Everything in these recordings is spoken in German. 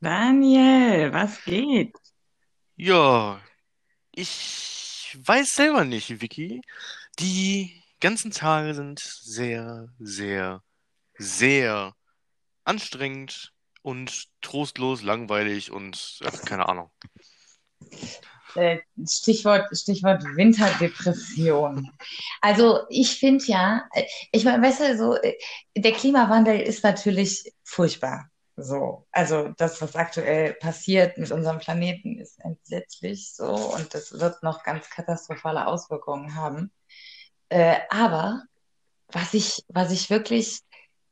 Daniel, was geht? Ja, ich weiß selber nicht, Vicky. Die ganzen Tage sind sehr, sehr, sehr anstrengend und trostlos, langweilig und ach, keine Ahnung. Äh, Stichwort, Stichwort Winterdepression. Also ich finde ja, äh, ich meine, weißt du, so, äh, der Klimawandel ist natürlich furchtbar. So, also das, was aktuell passiert mit unserem Planeten, ist entsetzlich so und das wird noch ganz katastrophale Auswirkungen haben. Äh, aber was ich, was ich wirklich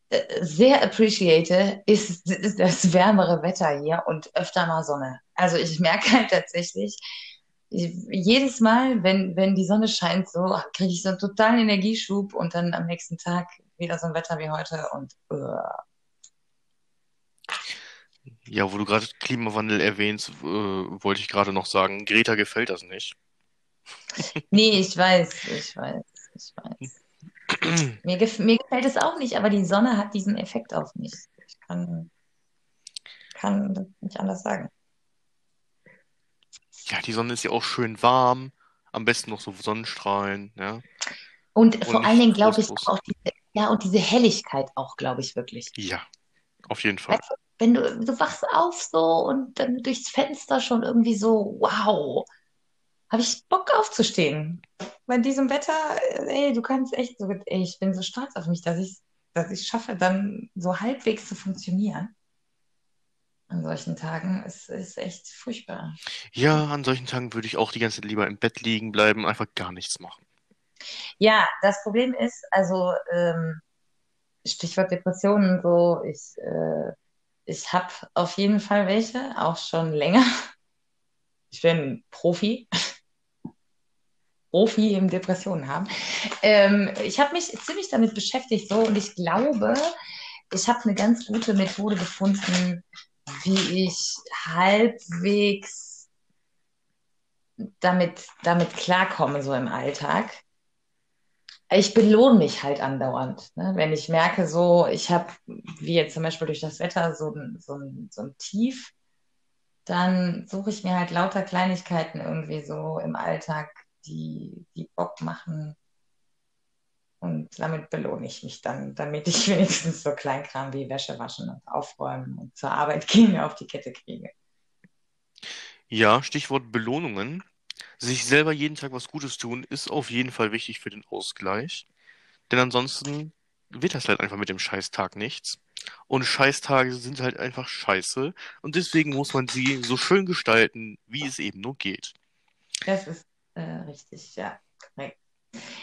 äh, sehr appreciate, ist, ist das wärmere Wetter hier und öfter mal Sonne. Also ich merke halt tatsächlich, ich, jedes Mal, wenn, wenn die Sonne scheint, so kriege ich so einen totalen Energieschub und dann am nächsten Tag wieder so ein Wetter wie heute und uh. Ja, wo du gerade Klimawandel erwähnst, äh, wollte ich gerade noch sagen, Greta gefällt das nicht. Nee, ich weiß, ich weiß, ich weiß. Mir, gef mir gefällt es auch nicht, aber die Sonne hat diesen Effekt auf mich. Ich kann, kann das nicht anders sagen. Ja, die Sonne ist ja auch schön warm, am besten noch so Sonnenstrahlen, ja, Und und vor allen Dingen glaube ich auch diese, ja, und diese Helligkeit auch, glaube ich wirklich. Ja, auf jeden Fall. Du, wenn du, du wachst auf so und dann durchs Fenster schon irgendwie so, wow, habe ich Bock aufzustehen. Bei diesem Wetter, ey, du kannst echt so, ey, ich bin so stolz auf mich, dass ich, dass ich schaffe, dann so halbwegs zu funktionieren an solchen Tagen. Es ist echt furchtbar. Ja, an solchen Tagen würde ich auch die ganze Zeit lieber im Bett liegen bleiben, einfach gar nichts machen. Ja, das Problem ist, also ähm, Stichwort Depressionen, so, ich, äh, ich habe auf jeden Fall welche, auch schon länger. Ich bin Profi, Profi im Depressionen haben. Ähm, ich habe mich ziemlich damit beschäftigt, so, und ich glaube, ich habe eine ganz gute Methode gefunden, wie ich halbwegs damit, damit klarkomme, so im Alltag. Ich belohne mich halt andauernd, ne? Wenn ich merke, so, ich habe, wie jetzt zum Beispiel durch das Wetter, so ein, so so ein Tief, dann suche ich mir halt lauter Kleinigkeiten irgendwie so im Alltag, die, die Bock machen. Und damit belohne ich mich dann, damit ich wenigstens so Kleinkram wie Wäsche waschen und aufräumen und zur Arbeit gehen auf die Kette kriege. Ja, Stichwort Belohnungen. Sich selber jeden Tag was Gutes tun, ist auf jeden Fall wichtig für den Ausgleich. Denn ansonsten wird das halt einfach mit dem Scheißtag nichts. Und Scheißtage sind halt einfach scheiße. Und deswegen muss man sie so schön gestalten, wie es eben nur geht. Das ist äh, richtig, ja.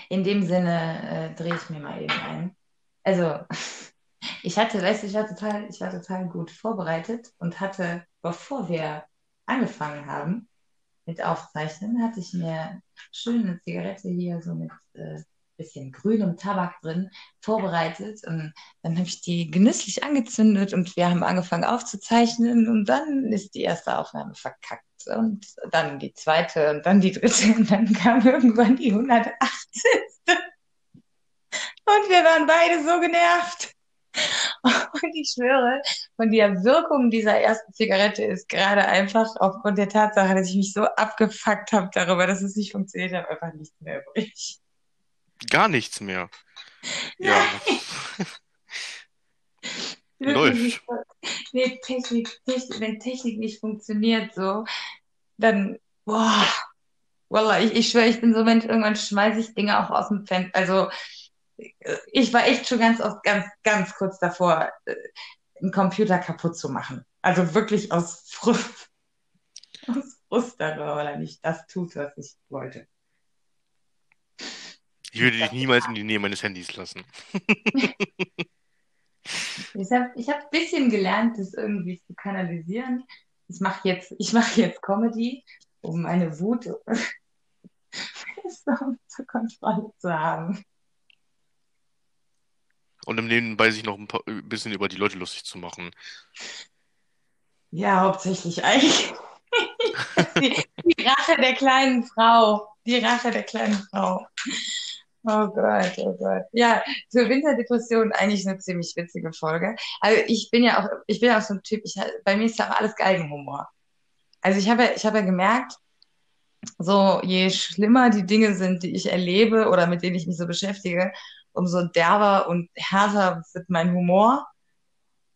In dem Sinne äh, drehe ich mir mal eben ein. Also, ich hatte, weißt du, ich war total, ich war total gut vorbereitet und hatte, bevor wir angefangen haben mit Aufzeichnen, hatte ich mir schön eine Zigarette hier so mit äh, bisschen grünem Tabak drin vorbereitet und dann habe ich die genüsslich angezündet und wir haben angefangen aufzuzeichnen und dann ist die erste Aufnahme verkackt und dann die zweite und dann die dritte und dann kam irgendwann die 180. Und wir waren beide so genervt. Und ich schwöre, von der Wirkung dieser ersten Zigarette ist gerade einfach aufgrund der Tatsache, dass ich mich so abgefuckt habe darüber, dass es nicht funktioniert hat, einfach nichts mehr übrig. Gar nichts mehr. Ja, läuft. Nee, Technik, Technik, wenn Technik nicht funktioniert, so, dann, boah, Wallah, ich, ich schwöre, ich bin so Mensch, irgendwann schmeiße ich Dinge auch aus dem Fenster. Also, ich war echt schon ganz oft, ganz, ganz kurz davor, äh, einen Computer kaputt zu machen. Also wirklich aus Frust, aus Frust darüber, weil er nicht das tut, was ich wollte. Ich würde dich niemals in die Nähe meines Handys lassen. ich habe ich hab ein bisschen gelernt, das irgendwie zu kanalisieren. Ich mache jetzt, ich mache jetzt Comedy, um meine Wut so unter Kontrolle zu haben. Und im Nebenbei sich noch ein paar, ein bisschen über die Leute lustig zu machen. Ja, hauptsächlich eigentlich. Die, die Rache der kleinen Frau. Die Rache der kleinen Frau. Oh Gott, oh Gott. Ja, zur Winterdepression eigentlich eine ziemlich witzige Folge. Also ich bin ja auch, ich bin auch so ein Typ, ich, bei mir ist ja auch alles Galgenhumor. Also ich habe, ich habe ja gemerkt, so je schlimmer die Dinge sind, die ich erlebe oder mit denen ich mich so beschäftige, umso derber und härter wird mein Humor.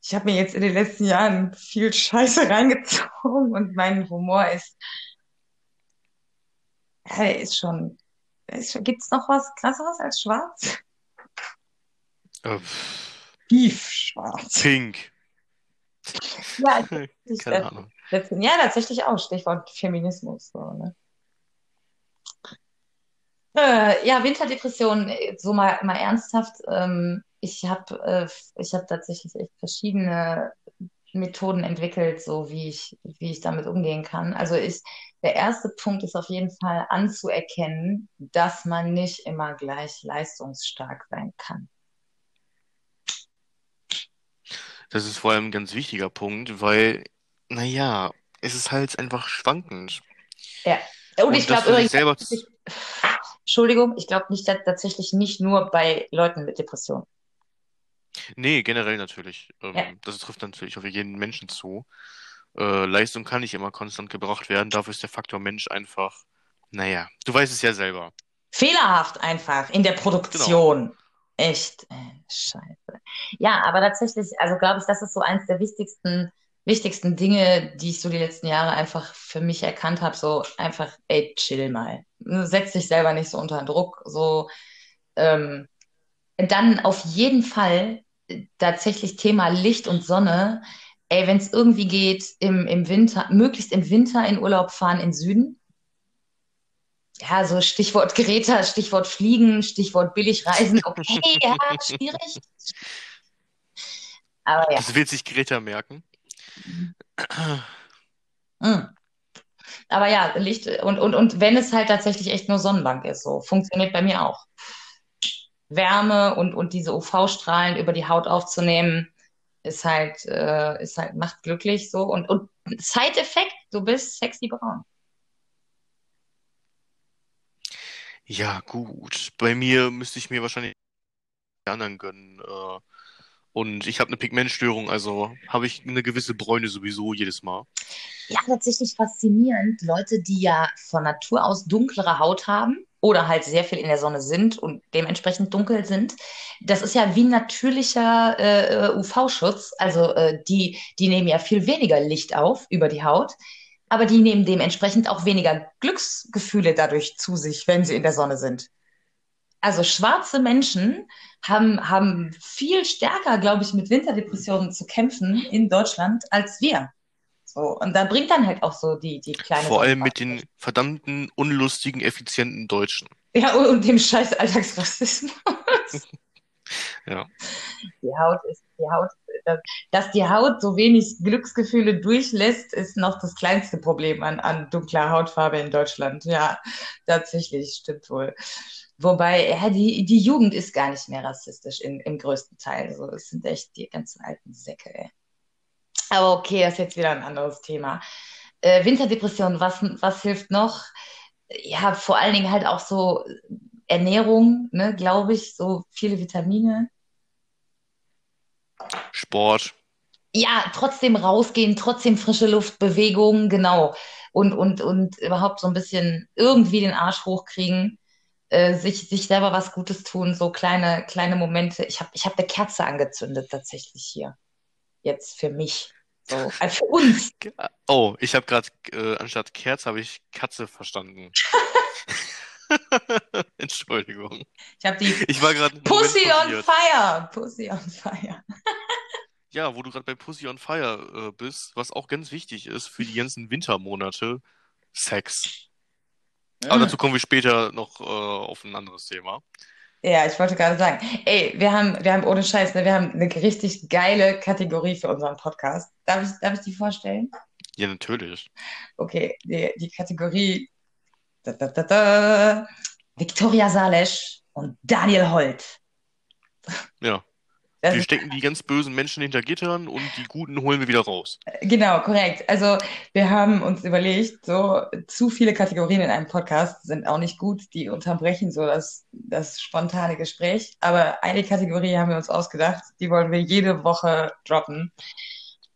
Ich habe mir jetzt in den letzten Jahren viel Scheiße reingezogen und mein Humor ist, ja, ist schon, gibt es noch was krasseres als schwarz? Äh, Tiefschwarz. Pink. Ja, ich, Keine Ahnung. ja, tatsächlich auch. Stichwort Feminismus. So, ne? Äh, ja, Winterdepression, äh, so mal, mal ernsthaft. Ähm, ich habe äh, ich hab tatsächlich echt verschiedene Methoden entwickelt, so wie ich, wie ich damit umgehen kann. Also ich, der erste Punkt ist auf jeden Fall anzuerkennen, dass man nicht immer gleich leistungsstark sein kann. Das ist vor allem ein ganz wichtiger Punkt, weil, naja, es ist halt einfach schwankend. Ja. Und, Und ich glaube übrigens, selber. Entschuldigung, ich glaube nicht tatsächlich nicht nur bei Leuten mit Depressionen. Nee, generell natürlich. Ja. Ähm, das trifft natürlich auf jeden Menschen zu. Äh, Leistung kann nicht immer konstant gebracht werden. Dafür ist der Faktor Mensch einfach, naja, du weißt es ja selber. Fehlerhaft einfach in der Produktion. Echt, äh, scheiße. Ja, aber tatsächlich, also glaube ich, das ist so eins der wichtigsten, wichtigsten Dinge, die ich so die letzten Jahre einfach für mich erkannt habe. So einfach, ey, chill mal. Setz dich selber nicht so unter Druck. So, ähm, dann auf jeden Fall äh, tatsächlich Thema Licht und Sonne. Ey, wenn es irgendwie geht, im, im Winter, möglichst im Winter in Urlaub fahren in Süden. Ja, so Stichwort Greta, Stichwort Fliegen, Stichwort Billigreisen. Okay, ja, schwierig. Aber ja. Das wird sich Greta merken. Mm. Aber ja, Licht und, und, und wenn es halt tatsächlich echt nur Sonnenbank ist, so funktioniert bei mir auch. Wärme und, und diese UV-Strahlen über die Haut aufzunehmen, ist halt, äh, ist halt, macht glücklich so. Und, und Side-Effekt, du bist sexy braun. Ja, gut. Bei mir müsste ich mir wahrscheinlich die anderen gönnen. Äh, und ich habe eine Pigmentstörung, also habe ich eine gewisse Bräune sowieso jedes Mal. Ja, tatsächlich faszinierend. Leute, die ja von Natur aus dunklere Haut haben oder halt sehr viel in der Sonne sind und dementsprechend dunkel sind. Das ist ja wie ein natürlicher äh, UV-Schutz. Also äh, die, die nehmen ja viel weniger Licht auf über die Haut, aber die nehmen dementsprechend auch weniger Glücksgefühle dadurch zu sich, wenn sie in der Sonne sind. Also schwarze Menschen haben, haben viel stärker, glaube ich, mit Winterdepressionen zu kämpfen in Deutschland als wir. So, und da bringt dann halt auch so die, die kleine. Vor allem mit den verdammten, unlustigen, effizienten Deutschen. Ja, und, und dem scheiß Alltagsrassismus. Ja. Die Haut ist, die Haut, dass, dass die Haut so wenig Glücksgefühle durchlässt, ist noch das kleinste Problem an, an dunkler Hautfarbe in Deutschland. Ja, tatsächlich, stimmt wohl. Wobei, ja, die, die Jugend ist gar nicht mehr rassistisch in, im größten Teil. So, es sind echt die ganzen alten Säcke, ey. Aber okay, das ist jetzt wieder ein anderes Thema. Äh, Winterdepression, was, was hilft noch? Ja, vor allen Dingen halt auch so Ernährung, ne, glaube ich, so viele Vitamine. Sport. Ja, trotzdem rausgehen, trotzdem frische Luft, Bewegung, genau. Und, und, und überhaupt so ein bisschen irgendwie den Arsch hochkriegen, äh, sich, sich selber was Gutes tun, so kleine, kleine Momente. Ich habe ich hab eine Kerze angezündet tatsächlich hier. Jetzt für mich. So, äh, für uns. Oh, ich habe gerade äh, anstatt Kerz habe ich Katze verstanden. Entschuldigung. Ich habe die Ich war gerade Pussy on Fire. Pussy on Fire. Ja, wo du gerade bei Pussy on Fire äh, bist, was auch ganz wichtig ist für die ganzen Wintermonate, Sex. Aber dazu kommen wir später noch äh, auf ein anderes Thema. Ja, ich wollte gerade sagen, ey, wir haben, wir haben ohne Scheiß, ne, wir haben eine richtig geile Kategorie für unseren Podcast. Darf ich, darf ich die vorstellen? Ja, natürlich. Okay, die, die Kategorie da, da, da, da, Viktoria Salesch und Daniel Holt. Ja. Das Wir stecken die ganz bösen Menschen hinter Gittern und die Guten holen wir wieder raus. genau, korrekt. Also wir haben uns überlegt, so zu viele Kategorien in einem Podcast sind auch nicht gut, die unterbrechen so das, das spontane Gespräch. Aber eine Kategorie haben wir uns ausgedacht, die wollen wir jede Woche droppen.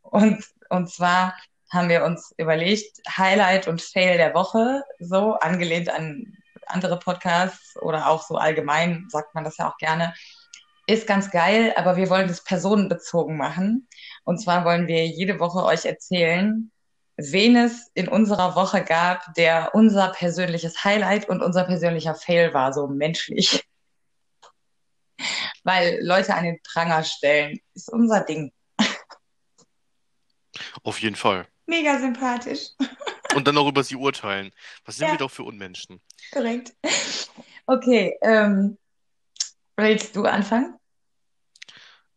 Und, und zwar haben wir uns überlegt, Highlight und Fail der Woche, so angelehnt an andere Podcasts oder auch so allgemein, sagt man das ja auch gerne, ist ganz geil, aber wir wollen das personenbezogen machen. Und zwar wollen wir jede Woche euch erzählen, wen es in unserer Woche gab, der unser persönliches Highlight und unser persönlicher Fail war, so menschlich. Weil Leute an den Pranger stellen, ist unser Ding. Auf jeden Fall. Mega sympathisch. Und dann auch über sie urteilen. Was sind Ja. wir doch für Unmenschen? Korrekt. Okay, ähm, willst du anfangen?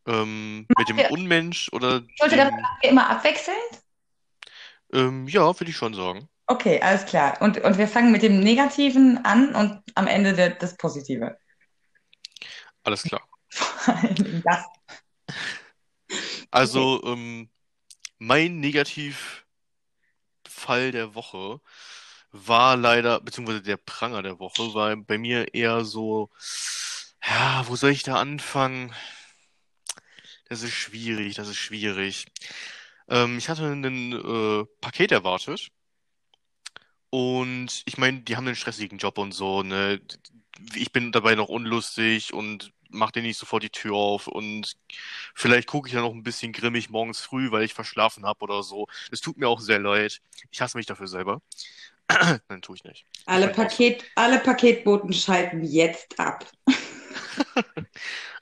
Ähm, mit dem. Unmensch oder Ich wollte das dem, immer abwechseln. ähm, ja, würde ich schon sagen. Okay, alles klar. Und, und wir fangen mit dem Negativen an und am Ende der, das Positive. Alles klar. Vor allen Dingen das. Also, ähm, mein Negativfall der Woche war leider, beziehungsweise der Pranger der Woche, war bei mir eher so, ja, wo soll ich da anfangen? Das ist schwierig, das ist schwierig. Ähm, ich hatte ein äh, Paket erwartet und ich meine, die haben einen stressigen Job und so, ne? Ich bin dabei noch unlustig und mach dir nicht sofort die Tür auf und vielleicht gucke ich dann noch ein bisschen grimmig morgens früh, weil ich verschlafen habe oder so. Das tut mir auch sehr leid. Ich hasse mich dafür selber. Nein, tue ich nicht. Alle, Paket, alle Paketboten schalten jetzt ab.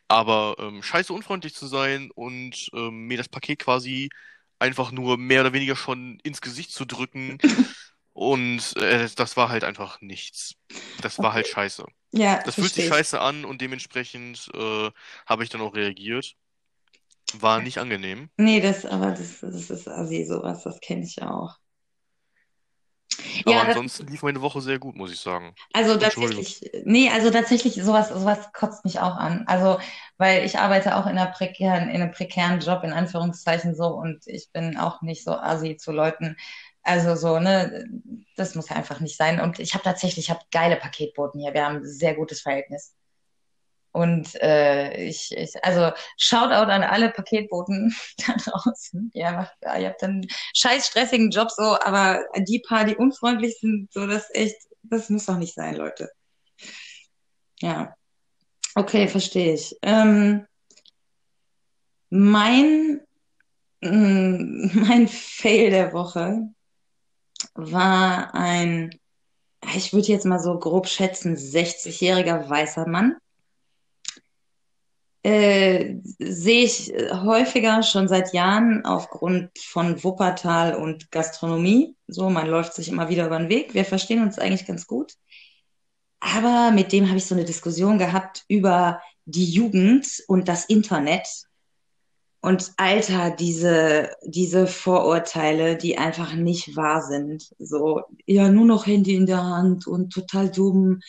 Aber ähm, scheiße unfreundlich zu sein und ähm, mir das Paket quasi einfach nur mehr oder weniger schon ins Gesicht zu drücken und äh, das war halt einfach nichts. Das war halt scheiße. Ja, Das fühlt sich scheiße an und dementsprechend äh, habe ich dann auch reagiert. War nicht angenehm. Nee, das, aber das, das ist assi, sowas, das kenne ich auch. Aber Ja, das, ansonsten lief meine Woche sehr gut, muss ich sagen. also tatsächlich, nee, also tatsächlich, sowas, sowas kotzt mich auch an. Also, weil ich arbeite auch in einer prekären, in einem prekären Job, in Anführungszeichen so, und ich bin auch nicht so assi zu Leuten. Also so, ne, das muss ja einfach nicht sein. Und ich habe tatsächlich, ich habe geile Paketboten hier. Wir haben ein sehr gutes Verhältnis. Und äh, ich, ich, also Shoutout an alle Paketboten da draußen. Ja, ihr habt einen scheiß stressigen Job so, aber die paar, die unfreundlich sind, so das echt, das muss doch nicht sein, Leute. Ja, okay, verstehe ich. Ähm, mein, mh, mein Fail der Woche war ein, ich würde jetzt mal so grob schätzen, 60-jähriger weißer Mann äh, sehe ich häufiger schon seit Jahren aufgrund von Wuppertal und Gastronomie. So, man läuft sich immer wieder über den Weg. Wir verstehen uns eigentlich ganz gut. Aber mit dem habe ich so eine Diskussion gehabt über die Jugend und das Internet. Und Alter, diese, diese Vorurteile, die einfach nicht wahr sind. So, ja, nur noch Handy in der Hand und total dumm.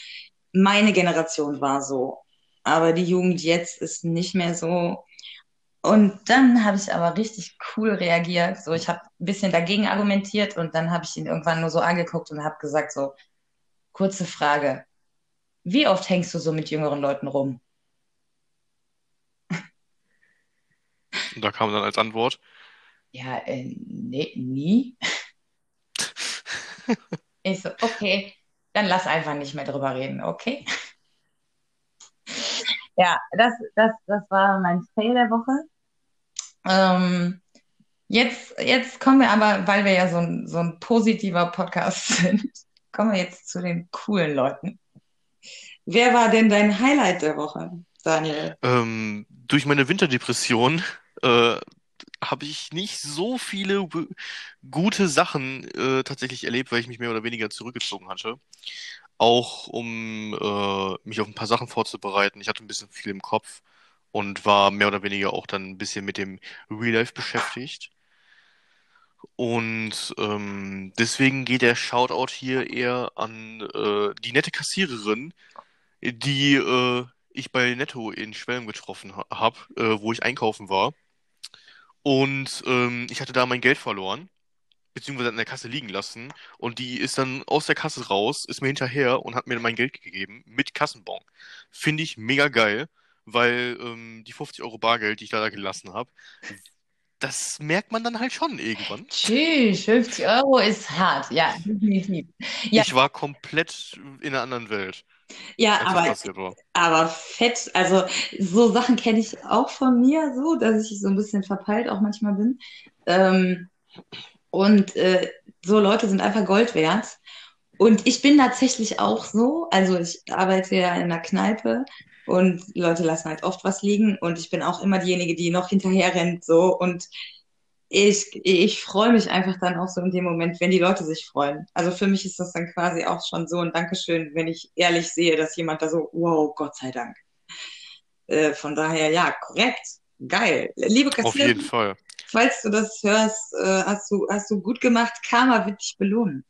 Meine Generation war so. Aber die Jugend jetzt ist nicht mehr so. Und dann habe ich aber richtig cool reagiert. So, ich habe ein bisschen dagegen argumentiert und dann habe ich ihn irgendwann nur so angeguckt und habe gesagt so, kurze Frage. Wie oft hängst du so mit jüngeren Leuten rum? Und da kam dann als Antwort, Ja, äh, nee, nie. Ich so, okay, dann lass einfach nicht mehr drüber reden, okay? Ja, das, das, das war mein Fail der Woche. Ähm, jetzt, jetzt kommen wir aber, weil wir ja so ein, so ein positiver Podcast sind, kommen wir jetzt zu den coolen Leuten. Wer war denn dein Highlight der Woche, Daniel? ähm, durch meine Winterdepression äh, habe ich nicht so viele gute Sachen äh, tatsächlich erlebt, weil ich mich mehr oder weniger zurückgezogen hatte. Auch um äh, mich auf ein paar Sachen vorzubereiten. Ich hatte ein bisschen viel im Kopf und war mehr oder weniger auch dann ein bisschen mit dem Real Life beschäftigt. Und ähm, deswegen geht der Shoutout hier eher an äh, die nette Kassiererin, die äh, ich bei Netto in Schwelm getroffen ha habe, äh, wo ich einkaufen war. Und ähm, ich hatte da mein Geld verloren, beziehungsweise an der Kasse liegen lassen. Und die ist dann aus der Kasse raus, ist mir hinterher und hat mir mein Geld gegeben mit Kassenbon. Finde ich mega geil, weil ähm, die 50 Euro Bargeld, die ich da gelassen habe, das merkt man dann halt schon irgendwann. Tschüss, 50 Euro ist hart, ja, definitiv. Ja, Ich war komplett in einer anderen Welt, ja, aber, aber fett, also so Sachen kenne ich auch von mir so, dass ich so ein bisschen verpeilt auch manchmal bin. Ähm, und äh, so Leute sind einfach Gold wert. Und ich bin tatsächlich auch so, also ich arbeite ja in einer Kneipe und Leute lassen halt oft was liegen und ich bin auch immer diejenige, die noch hinterher rennt so und ich, ich freue mich einfach dann auch so in dem Moment, wenn die Leute sich freuen. Also für mich ist das dann quasi auch schon so ein Dankeschön, wenn ich ehrlich sehe, dass jemand da so, wow, Gott sei Dank. Äh, von daher, ja, korrekt, geil. Liebe Auf jeden Kassiererin, Fall. Falls du das hörst, äh, hast du, hast du gut gemacht. Karma wird dich belohnen.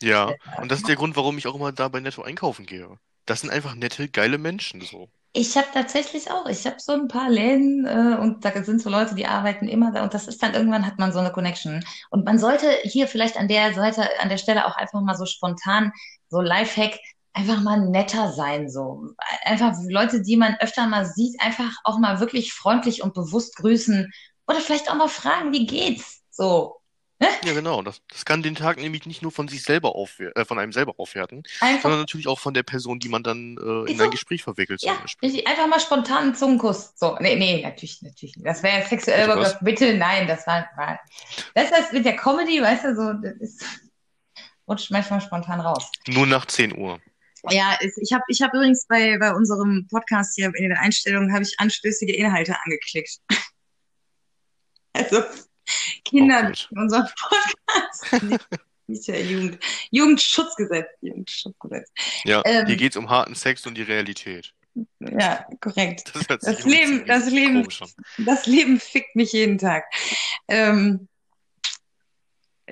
Ja, und das ist der Grund, warum ich auch immer da bei Netto einkaufen gehe. Das sind einfach nette, geile Menschen so. Ich habe tatsächlich auch, ich habe so ein paar Läden äh, und da sind so Leute, die arbeiten immer da und das ist dann irgendwann hat man so eine Connection. Und man sollte hier vielleicht an der Seite, an der Stelle auch einfach mal so spontan, so Lifehack, einfach mal netter sein, so. Einfach Leute, die man öfter mal sieht, einfach auch mal wirklich freundlich und bewusst grüßen oder vielleicht auch mal fragen, wie geht's? So. Ne? Ja, genau. Das, das kann den Tag nämlich nicht nur von sich selber aufwer äh, von einem selber aufwerten, Einfach sondern natürlich auch von der Person, die man dann äh, in so, ein Gespräch verwickelt, ja, richtig, einfach mal spontan einen Zungenkuss. So, nee, nee, natürlich, natürlich nicht. Das wäre sexuell was? Bitte, nein, das war, war. Das ist das mit der Comedy, weißt du, so, das ist, rutscht manchmal spontan raus. Nur nach 10 Uhr. Ja, ich habe ich hab übrigens bei, bei unserem Podcast hier in den Einstellungen habe ich anstößige Inhalte angeklickt. Also Oh Kinder in unserem Podcast. Nicht, der Jugend, Jugendschutzgesetz. Jugendschutzgesetz. Ja, hier Ähm, geht's um harten Sex und die Realität. ja, korrekt. Das Das Leben, das Leben, das Leben fickt mich jeden Tag. Ähm,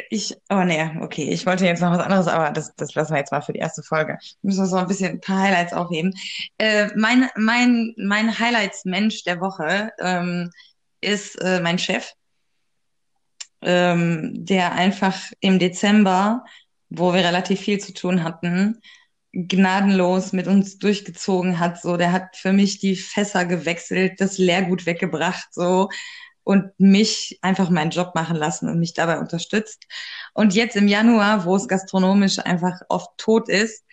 ich, oh nee, okay, ich wollte jetzt noch was anderes, aber das, das lassen wir jetzt mal für die erste Folge. Müssen wir so ein bisschen ein paar Highlights aufheben. Äh, mein, mein, mein Highlights-Mensch der Woche ähm, ist äh, mein Chef, ähm, der einfach im Dezember, wo wir relativ viel zu tun hatten, gnadenlos mit uns durchgezogen hat. So, der hat für mich die Fässer gewechselt, das Leergut weggebracht, so und mich einfach meinen Job machen lassen und mich dabei unterstützt. Und jetzt im Januar, wo es gastronomisch einfach oft tot ist,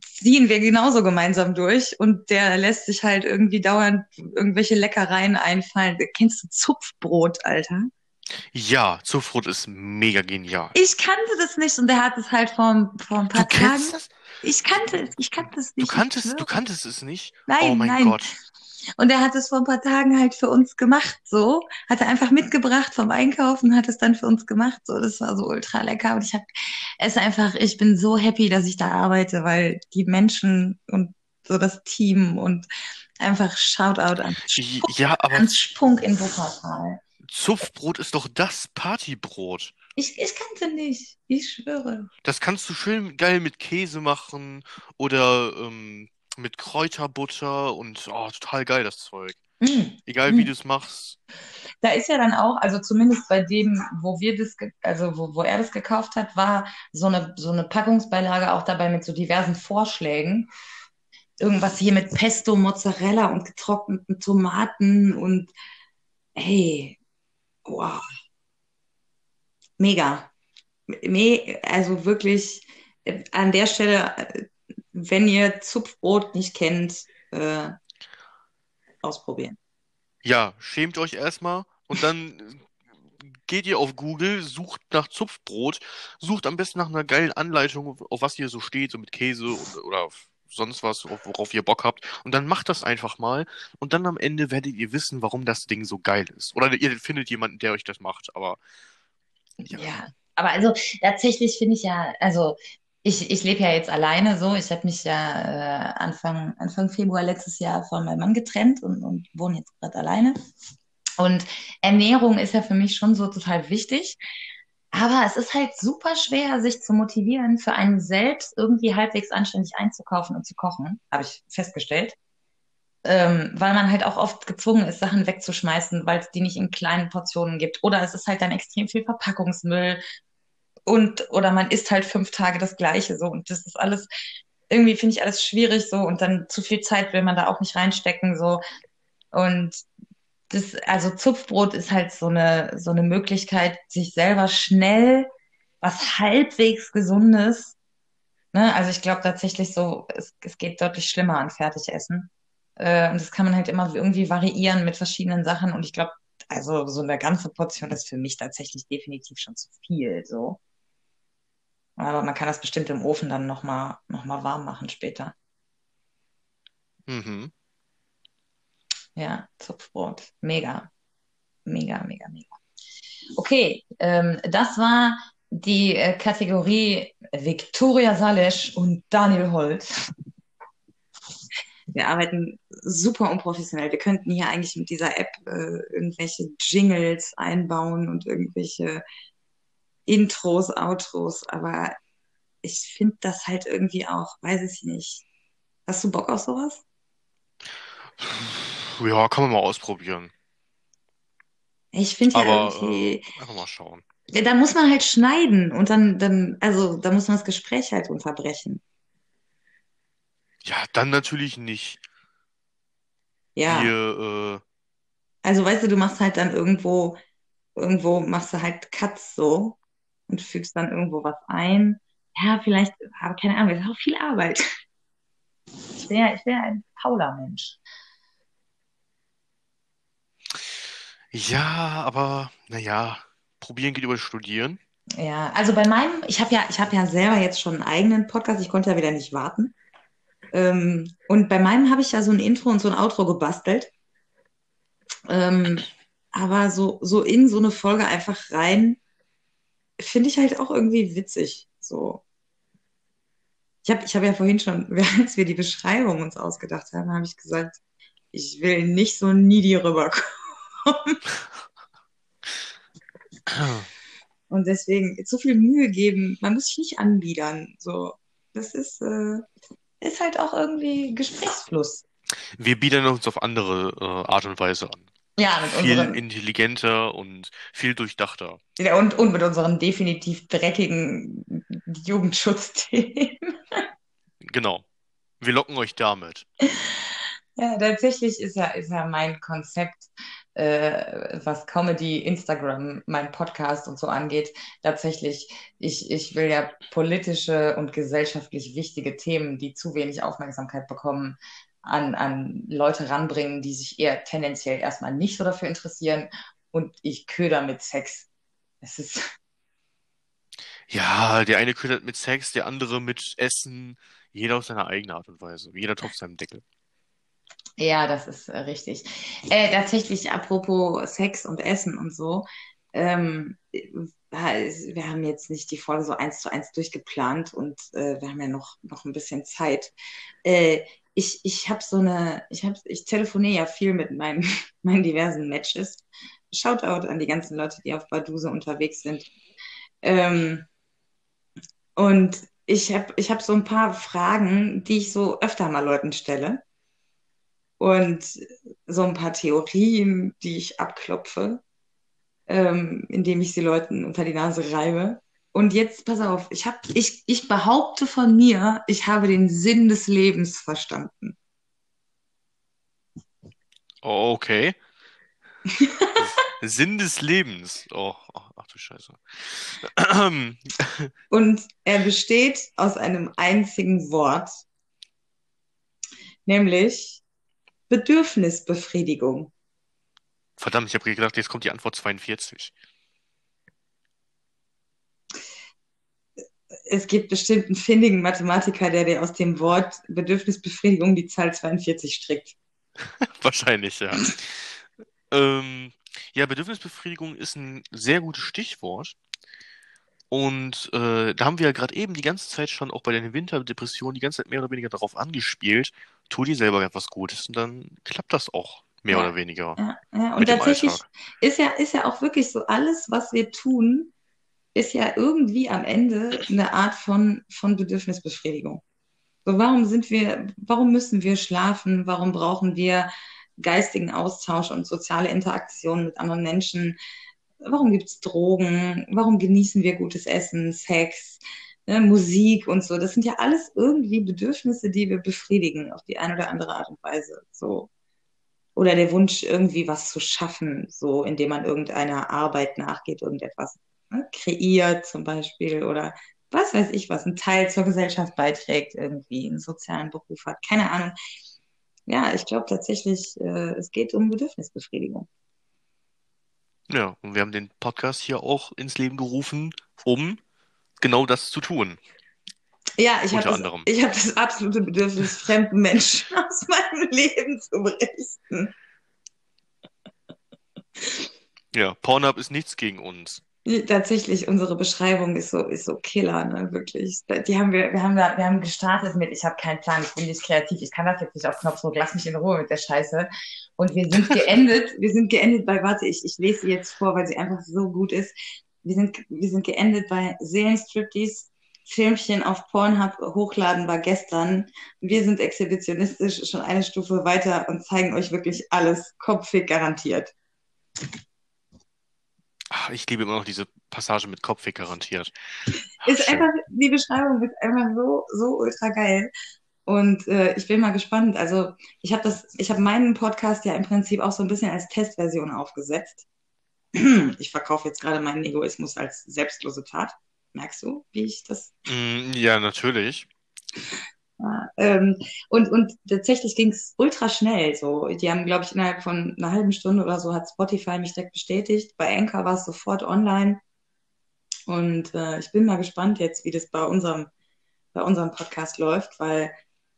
ziehen wir genauso gemeinsam durch und der lässt sich halt irgendwie dauernd irgendwelche Leckereien einfallen. Kennst du Zupfbrot, Alter? Ja, Zuffrot ist mega genial. Ich kannte das nicht und der hat es halt vor, vor ein Du paar Tagen. kennst das? Ich kannte es, ich kannte es Du nicht, ich kanntest, du kanntest es nicht? Nein, Oh mein nein. Gott. Und er hat es vor ein paar Tagen halt für uns gemacht, so. Hat er einfach mitgebracht vom Einkaufen, hat es dann für uns gemacht, so. Das war so ultra lecker. Und ich hab es einfach, ich bin so happy, dass ich da arbeite, weil die Menschen und so das Team und einfach Shoutout an Spunk, Ja, aber ans Spunk in Wuppertal. Zupfbrot ist doch das Partybrot. Ich, ich kannte nicht, ich schwöre. Das kannst du schön geil mit Käse machen oder ähm, mit Kräuterbutter und oh, total geil das Zeug. Mm, Egal wie mm. du es machst. Da ist ja dann auch, also zumindest bei dem, wo wir das, also wo, wo er das gekauft hat, war so eine, so eine Packungsbeilage auch dabei mit so diversen Vorschlägen. Irgendwas hier mit Pesto, Mozzarella und getrockneten Tomaten und hey, wow, mega. Me also wirklich äh, an der Stelle, äh, wenn ihr Zupfbrot nicht kennt, äh, ausprobieren. Ja, schämt euch erstmal und dann geht ihr auf Google, sucht nach Zupfbrot, sucht am besten nach einer geilen Anleitung, auf was hier so steht, so mit Käse und, oder sonst was, auf- worauf ihr Bock habt. Und dann macht das einfach mal. Und dann am Ende werdet ihr wissen, warum das Ding so geil ist. Oder ihr findet jemanden, der euch das macht. Aber ja, Ja, aber also tatsächlich finde ich ja, also ich, ich lebe ja jetzt alleine so. Ich habe mich ja äh, Anfang, Anfang Februar letztes Jahr von meinem Mann getrennt und, und wohne jetzt gerade alleine. Und Ernährung ist ja für mich schon so total wichtig. Aber es ist halt super schwer, sich zu motivieren, für einen selbst irgendwie halbwegs anständig einzukaufen und zu kochen, habe ich festgestellt. ähm, weil man halt auch oft gezwungen ist, Sachen wegzuschmeißen, weil es die nicht in kleinen Portionen gibt. Oder es ist halt dann extrem viel Verpackungsmüll und oder man isst halt fünf Tage das Gleiche so. Und das ist alles irgendwie finde ich alles schwierig so. Und dann zu viel Zeit will man da auch nicht reinstecken so. Und das also Zupfbrot ist halt so eine so eine Möglichkeit sich selber schnell was halbwegs gesundes ne? Also ich glaube tatsächlich so es, es geht deutlich schlimmer an Fertigessen. Äh, und das kann man halt immer irgendwie variieren mit verschiedenen Sachen. Und ich glaube also so eine ganze Portion ist für mich tatsächlich definitiv schon zu viel so aber man kann das bestimmt im Ofen dann nochmal noch mal warm machen später. Mhm. Ja, Zupfbrot. Mega. Mega, mega, mega. Okay, ähm, das war die äh, Kategorie Viktoria Salesch und Daniel Holt. Wir arbeiten super unprofessionell. Wir könnten hier eigentlich mit dieser App äh, irgendwelche Jingles einbauen und irgendwelche Intros, Outros, aber ich finde das halt irgendwie auch, weiß ich nicht. Hast du Bock auf sowas? Ja, kann man mal ausprobieren. Ich finde ja Aber irgendwie, äh, einfach mal schauen. ja, da muss man halt schneiden und dann, dann, also da muss man das Gespräch halt unterbrechen. Ja, dann natürlich nicht. Ja, Wir, also weißt du, du machst halt dann irgendwo, irgendwo machst du halt Cuts so und fügst dann irgendwo was ein. Ja, vielleicht, aber keine Ahnung, das ist auch viel Arbeit. Ich ja, ich ja ein fauler Mensch. ja, aber naja, probieren geht über studieren. Ja, also bei meinem, ich habe ja, ich habe ja selber jetzt schon einen eigenen Podcast, ich konnte ja wieder nicht warten. Ähm, und bei meinem habe ich ja so ein Intro und so ein Outro gebastelt. Ähm, aber so, so in so eine Folge einfach rein, finde ich halt auch irgendwie witzig. So. Ich habe ich hab ja vorhin schon, als wir die Beschreibung uns ausgedacht haben, habe ich gesagt, ich will nicht so needy rüberkommen. Und deswegen zu viel Mühe geben, man muss sich nicht anbiedern. So, das ist, äh, ist halt auch irgendwie Gesprächsfluss. Wir bieten uns auf andere äh, Art und Weise an. Ja, mit Viel unseren, intelligenter und viel durchdachter. ja, und, und mit unseren definitiv dreckigen Jugendschutzthemen. Genau. Wir locken euch damit. Ja, tatsächlich ist ja, ist ja mein Konzept, äh, was Comedy, Instagram, mein Podcast und so angeht, tatsächlich, ich, ich will ja politische und gesellschaftlich wichtige Themen, die zu wenig Aufmerksamkeit bekommen, an, an Leute ranbringen, die sich eher tendenziell erstmal nicht so dafür interessieren. Und ich köder mit Sex. Es ist, Ja, der eine ködert mit Sex, der andere mit Essen. Jeder auf seine eigene Art und Weise. Jeder tropft seinem Deckel. ja, das ist äh, richtig. Äh, tatsächlich, apropos Sex und Essen und so, ähm, wir haben jetzt nicht die Folge so eins zu eins durchgeplant und äh, wir haben ja noch, noch ein bisschen Zeit. Äh, ich ich habe so eine, ich hab, ich telefoniere ja viel mit meinen, meinen diversen Matches. Shoutout an die ganzen Leute, die auf Baduse unterwegs sind. Ähm, und ich habe ich hab so ein paar Fragen, die ich so öfter mal Leuten stelle. Und so ein paar Theorien, die ich abklopfe, ähm, indem ich sie Leuten unter die Nase reibe. Und jetzt, pass auf, ich hab, ich, ich behaupte von mir, ich habe den Sinn des Lebens verstanden. Oh, okay. Sinn des Lebens. Oh, ach, ach du Scheiße. Und er besteht aus einem einzigen Wort, nämlich Bedürfnisbefriedigung. Verdammt, ich habe gedacht, jetzt kommt die Antwort 42. Es gibt bestimmt einen findigen Mathematiker, der dir aus dem Wort Bedürfnisbefriedigung die Zahl 42 strickt. Wahrscheinlich, ja. Ähm, ja, Bedürfnisbefriedigung ist ein sehr gutes Stichwort. Und äh, da haben wir ja gerade eben die ganze Zeit schon auch bei den Winterdepressionen die ganze Zeit mehr oder weniger darauf angespielt, tu dir selber etwas Gutes und dann klappt das auch mehr Ja, oder weniger ja, ja. Und tatsächlich ist ja, ist ja auch wirklich so, alles, was wir tun, ist ja irgendwie am Ende eine Art von, von Bedürfnisbefriedigung. So, warum sind wir, warum müssen wir schlafen? Warum brauchen wir geistigen Austausch und soziale Interaktion mit anderen Menschen? Warum gibt es Drogen? Warum genießen wir gutes Essen, Sex, ne, Musik und so? Das sind ja alles irgendwie Bedürfnisse, die wir befriedigen auf die eine oder andere Art und Weise. So. Oder der Wunsch, irgendwie was zu schaffen, so indem man irgendeiner Arbeit nachgeht, irgendetwas ne, kreiert zum Beispiel oder was weiß ich was, ein Teil zur Gesellschaft beiträgt, irgendwie einen sozialen Beruf hat. Keine Ahnung. Ja, ich glaube tatsächlich, äh, es geht um Bedürfnisbefriedigung. Ja, und wir haben den Podcast hier auch ins Leben gerufen, um genau das zu tun. Ja, ich habe das, hab das absolute Bedürfnis, fremden Menschen aus meinem Leben zu berichten. Ja, Pornhub ist nichts gegen uns. Tatsächlich, unsere Beschreibung ist so, ist so Killer, ne, wirklich. Die haben wir, wir haben da, wir haben gestartet mit, ich habe keinen Plan, ich bin nicht kreativ, ich kann das jetzt nicht auf Knopfdruck, lass mich in Ruhe mit der Scheiße. Und wir sind geendet, wir sind geendet bei, warte, ich, ich lese sie jetzt vor, weil sie einfach so gut ist. Wir sind, wir sind geendet bei Seelenstriptease, Filmchen auf Pornhub hochladen war gestern. Wir sind exhibitionistisch schon eine Stufe weiter und zeigen euch wirklich alles kopfig garantiert. Ich liebe immer noch diese Passage mit Kopfweg garantiert. Ach, ist schön. einfach, die Beschreibung ist einfach so, so ultra geil. Und äh, ich bin mal gespannt. Also ich habe das, ich habe meinen Podcast ja im Prinzip auch so ein bisschen als Testversion aufgesetzt. Ich verkaufe jetzt gerade meinen Egoismus als selbstlose Tat. Merkst du, wie ich das? Mm, ja, natürlich. Ja, ähm, und, und tatsächlich ging es ultra schnell. So, die haben, glaube ich, innerhalb von einer halben Stunde oder so hat Spotify mich direkt bestätigt. Bei Anchor war es sofort online. Und äh, ich bin mal gespannt jetzt, wie das bei unserem, bei unserem Podcast läuft, weil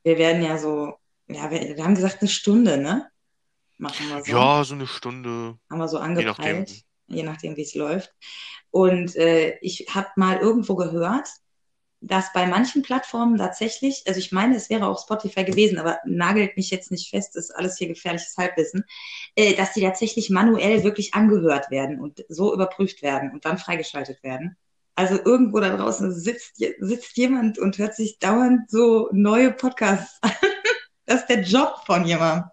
wir werden ja so, ja, wir, wir haben gesagt, eine Stunde, ne? Machen wir so. Ja, so eine Stunde. Haben wir so angepeilt, je nachdem, wie es läuft. Und äh, ich habe mal irgendwo gehört, dass bei manchen Plattformen tatsächlich, also ich meine, es wäre auch Spotify gewesen, aber nagelt mich jetzt nicht fest, ist alles hier gefährliches Halbwissen, äh, dass die tatsächlich manuell wirklich angehört werden und so überprüft werden und dann freigeschaltet werden. Also irgendwo da draußen sitzt, sitzt jemand und hört sich dauernd so neue Podcasts an. das ist der Job von jemandem.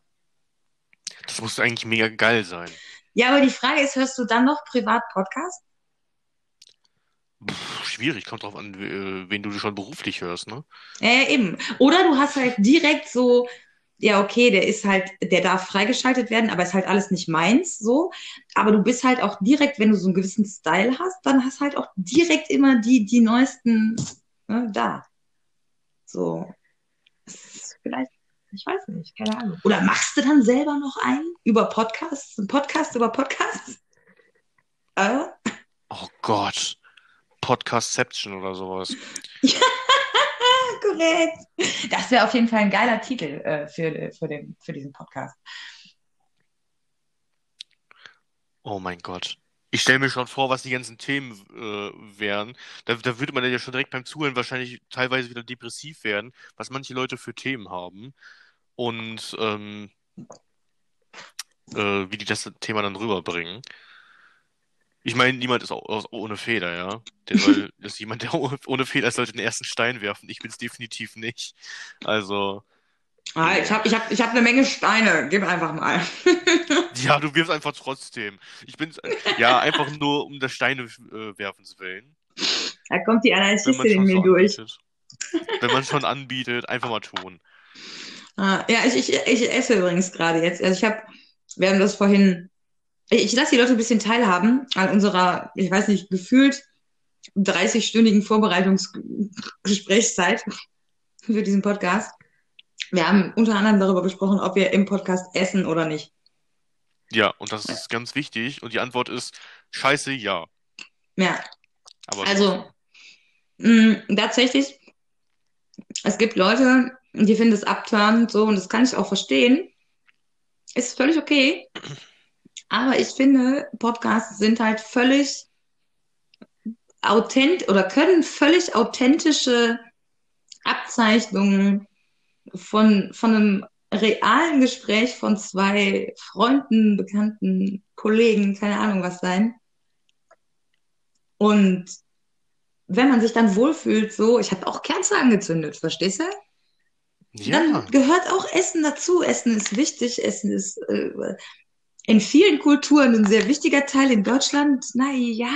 Das muss eigentlich mega geil sein. Ja, aber die Frage ist, hörst du dann noch privat Podcasts? Schwierig, kommt drauf an, wen du schon beruflich hörst, ne? Äh, eben. Oder du hast halt direkt so, ja, okay, der ist halt, der darf freigeschaltet werden, aber ist halt alles nicht meins, so. Aber du bist halt auch direkt, wenn du so einen gewissen Style hast, dann hast halt auch direkt immer die, die neuesten ne, da. So. Vielleicht, ich weiß nicht, keine Ahnung. Oder machst du dann selber noch einen über Podcasts? Ein Podcast über Podcasts? Äh? Oh Gott. Podcastception oder sowas. korrekt. Das wäre auf jeden Fall ein geiler Titel äh, für, für, den, für diesen Podcast. Oh mein Gott. Ich stelle mir schon vor, was die ganzen Themen äh, wären. Da, da würde man ja schon direkt beim Zuhören wahrscheinlich teilweise wieder depressiv werden, was manche Leute für Themen haben. Und ähm, äh, wie die das Thema dann rüberbringen. Ich meine, niemand ist auch, ohne Feder, ja. Der soll, das ist jemand, der ohne Feder sollte den ersten Stein werfen. Ich bin es definitiv nicht. Also. Ah, ich habe ich hab, ich hab eine Menge Steine. Gib einfach mal. ja, du wirfst einfach trotzdem. Ich bin ja einfach nur um das Steine äh, werfens willen. Da kommt die Anarchistin in mir so durch. Wenn man schon anbietet, einfach mal tun. Ah, ja, ich, ich, ich esse übrigens gerade jetzt. Also ich habe, wir haben das vorhin ich lasse die Leute ein bisschen teilhaben an unserer, ich weiß nicht, gefühlt 30-stündigen Vorbereitungsgesprächszeit für diesen Podcast. Wir haben unter anderem darüber gesprochen, ob wir im Podcast essen oder nicht. Ja, und das ist ganz wichtig. Und die Antwort ist scheiße, ja. Ja. Aber also, mh, mm, tatsächlich, es gibt Leute, die finden es abtörend so, und das kann ich auch verstehen. Ist völlig okay. Aber ich finde, Podcasts sind halt völlig authent oder können völlig authentische Abzeichnungen von, von einem realen Gespräch von zwei Freunden, Bekannten, Kollegen, keine Ahnung was sein. Und wenn man sich dann wohlfühlt, so, ich habe auch Kerze angezündet, verstehst du? Ja. dann gehört auch Essen dazu. Essen ist wichtig, Essen ist äh, in vielen Kulturen ein sehr wichtiger Teil. In Deutschland, naja,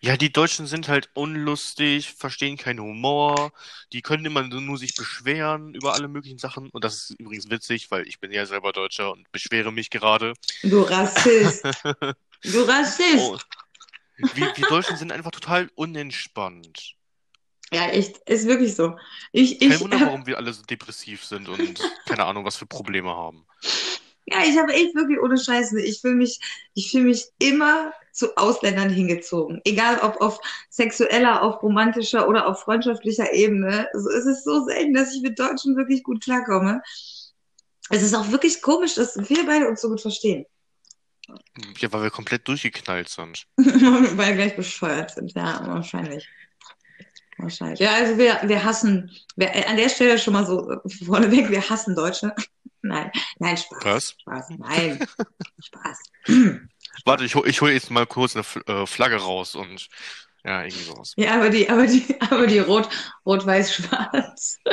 Ja, die Deutschen sind halt unlustig, verstehen keinen Humor, die können immer nur, sich beschweren über alle möglichen Sachen. Und das ist übrigens witzig, weil ich bin ja selber Deutscher und beschwere mich gerade. du Rassist, du Rassist. Oh, wir, wir Deutschen sind einfach total unentspannt. Ja, echt, ist wirklich so. Ich, Kein ich, Wunder, warum wir alle so depressiv sind und keine Ahnung, was für Probleme haben. Ja, ich habe echt wirklich ohne Scheiße. Ich fühle mich, ich fühle mich immer zu Ausländern hingezogen. Egal ob auf sexueller, auf romantischer oder auf freundschaftlicher Ebene. Also es ist so selten, dass ich mit Deutschen wirklich gut klarkomme. Es ist auch wirklich komisch, dass wir beide uns so gut verstehen. Ja, weil wir komplett durchgeknallt sind. Weil wir gleich bescheuert sind. Ja, wahrscheinlich. Wahrscheinlich. Ja, also wir, wir hassen, wir, an der Stelle schon mal so vorneweg, wir hassen Deutsche. Nein, nein, Spaß. Was? Spaß, nein, Spaß. Warte, ich, ich hole jetzt mal kurz eine äh, Flagge raus und ja, irgendwie sowas. Ja, aber die, aber die, aber die rot, rot, weiß, schwarz.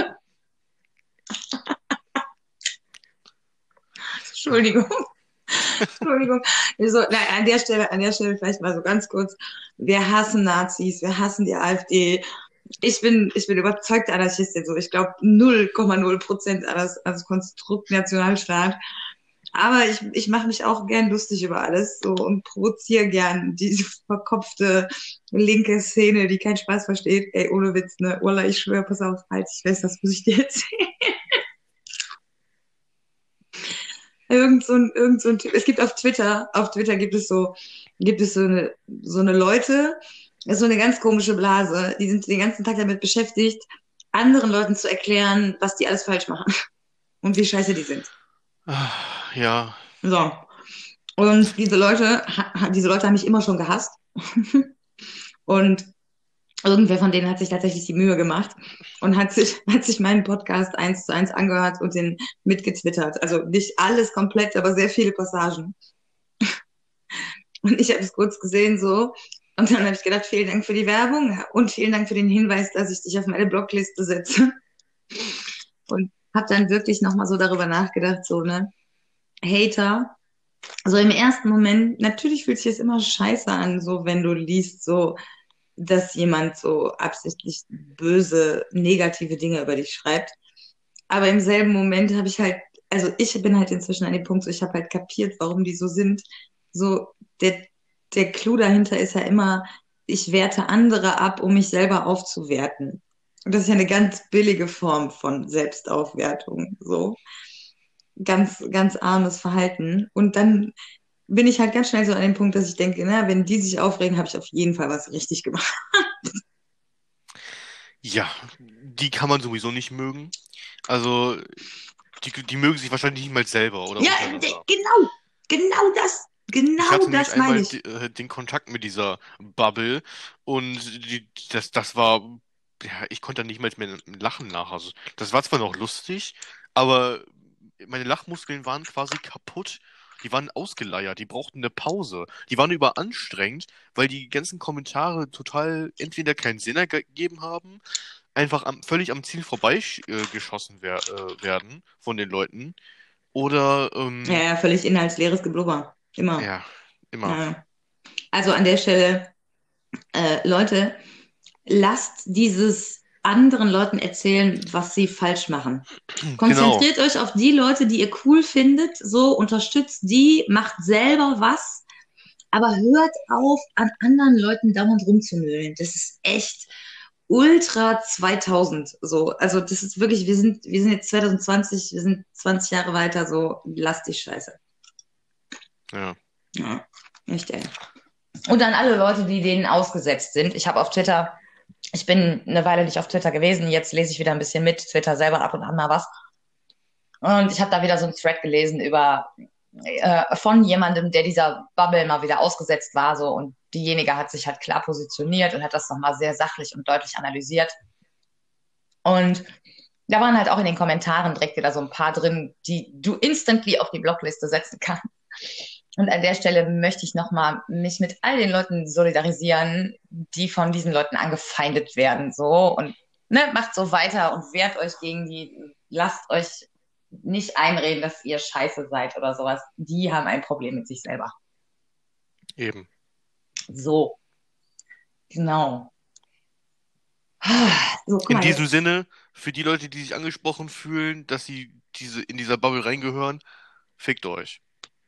Entschuldigung. Entschuldigung. So, nein, an der Stelle, an der Stelle vielleicht mal so ganz kurz. Wir hassen Nazis, wir hassen die AfD. Ich bin, ich bin überzeugte Anarchistin, so. Ich glaube 0,0 Prozent an das, Konstrukt Nationalstaat. Aber ich, ich mache mich auch gern lustig über alles so und provoziere gern diese verkopfte linke Szene, die keinen Spaß versteht. Ey, ohne Witz, ne? Ulla, ich schwöre, pass auf, halt, ich weiß, das muss ich dir erzählen. irgend so ein, irgend so ein Typ. Es gibt auf Twitter, auf Twitter gibt es so, gibt es so eine, so eine Leute, das ist so eine ganz komische Blase, die sind den ganzen Tag damit beschäftigt, anderen Leuten zu erklären, was die alles falsch machen und wie scheiße die sind. Ah, Ja, So. Und diese Leute, diese Leute haben mich immer schon gehasst. Und irgendwer von denen hat sich tatsächlich die Mühe gemacht und hat sich, hat sich meinen Podcast eins zu eins angehört und den mitgetwittert. Also nicht alles komplett, aber sehr viele Passagen. Und ich habe es kurz gesehen so. Und dann habe ich gedacht, vielen Dank für die Werbung und vielen Dank für den Hinweis, dass ich dich auf meine Blogliste setze. Und habe dann wirklich nochmal so darüber nachgedacht, so, ne? Hater, so im ersten Moment, natürlich fühlt sich das immer scheiße an, so wenn du liest, so, dass jemand so absichtlich böse, negative Dinge über dich schreibt. Aber im selben Moment habe ich halt, also ich bin halt inzwischen an dem Punkt, so ich habe halt kapiert, warum die so sind. So, der, der Clou dahinter ist ja immer, ich werte andere ab, um mich selber aufzuwerten. Und das ist ja eine ganz billige Form von Selbstaufwertung, so. Ganz, ganz armes Verhalten. Und dann bin ich halt ganz schnell so an dem Punkt, dass ich denke, na, wenn die sich aufregen, habe ich auf jeden Fall was richtig gemacht. ja, die kann man sowieso nicht mögen. Also, die, die mögen sich wahrscheinlich nicht mal selber oder Ja, genau, genau das, Ich genau hatte nämlich das meine ich. äh, den Kontakt mit dieser Bubble und die, das, das war, ja, ich konnte da nicht mal mehr lachen nach. Also, das war zwar noch lustig, aber meine Lachmuskeln waren quasi kaputt. Die waren ausgeleiert, die brauchten eine Pause. Die waren überanstrengend, weil die ganzen Kommentare total entweder keinen Sinn ergeben haben, einfach am, völlig am Ziel vorbeigeschossen wer, äh, werden von den Leuten. Oder, ähm, Ja, ja, völlig inhaltsleeres Geblubber. Immer. ja, immer. Ja. Also an der Stelle, äh, Leute, lasst dieses anderen Leuten erzählen, was sie falsch machen. Genau. Konzentriert euch auf die Leute, die ihr cool findet, so unterstützt die, macht selber was, aber hört auf, an anderen Leuten dauernd rumzunölen. Das ist echt ultra 2000 so. Also das ist wirklich, wir sind, wir sind jetzt 2020, wir sind 20 Jahre weiter, so lasst die Scheiße. Ja. Ja, echt, ey. Und an alle Leute, die denen ausgesetzt sind. Ich habe auf Twitter, ich bin eine Weile nicht auf Twitter gewesen, jetzt lese ich wieder ein bisschen mit, Twitter selber ab und an mal was. Und ich habe da wieder so einen Thread gelesen über äh, von jemandem, der dieser Bubble mal wieder ausgesetzt war, so und diejenige hat sich halt klar positioniert und hat das nochmal sehr sachlich und deutlich analysiert. Und da waren halt auch in den Kommentaren direkt wieder so ein paar drin, die du instantly auf die Blockliste setzen kannst. Und an der Stelle möchte ich nochmal mich mit all den Leuten solidarisieren, die von diesen Leuten angefeindet werden. So und ne, macht so weiter und wehrt euch gegen die, lasst euch nicht einreden, dass ihr scheiße seid oder sowas. Die haben ein Problem mit sich selber. Eben. So. Genau. So, In diesem Sinne, für die Leute, die sich angesprochen fühlen, dass sie diese, in dieser Bubble reingehören, fickt euch.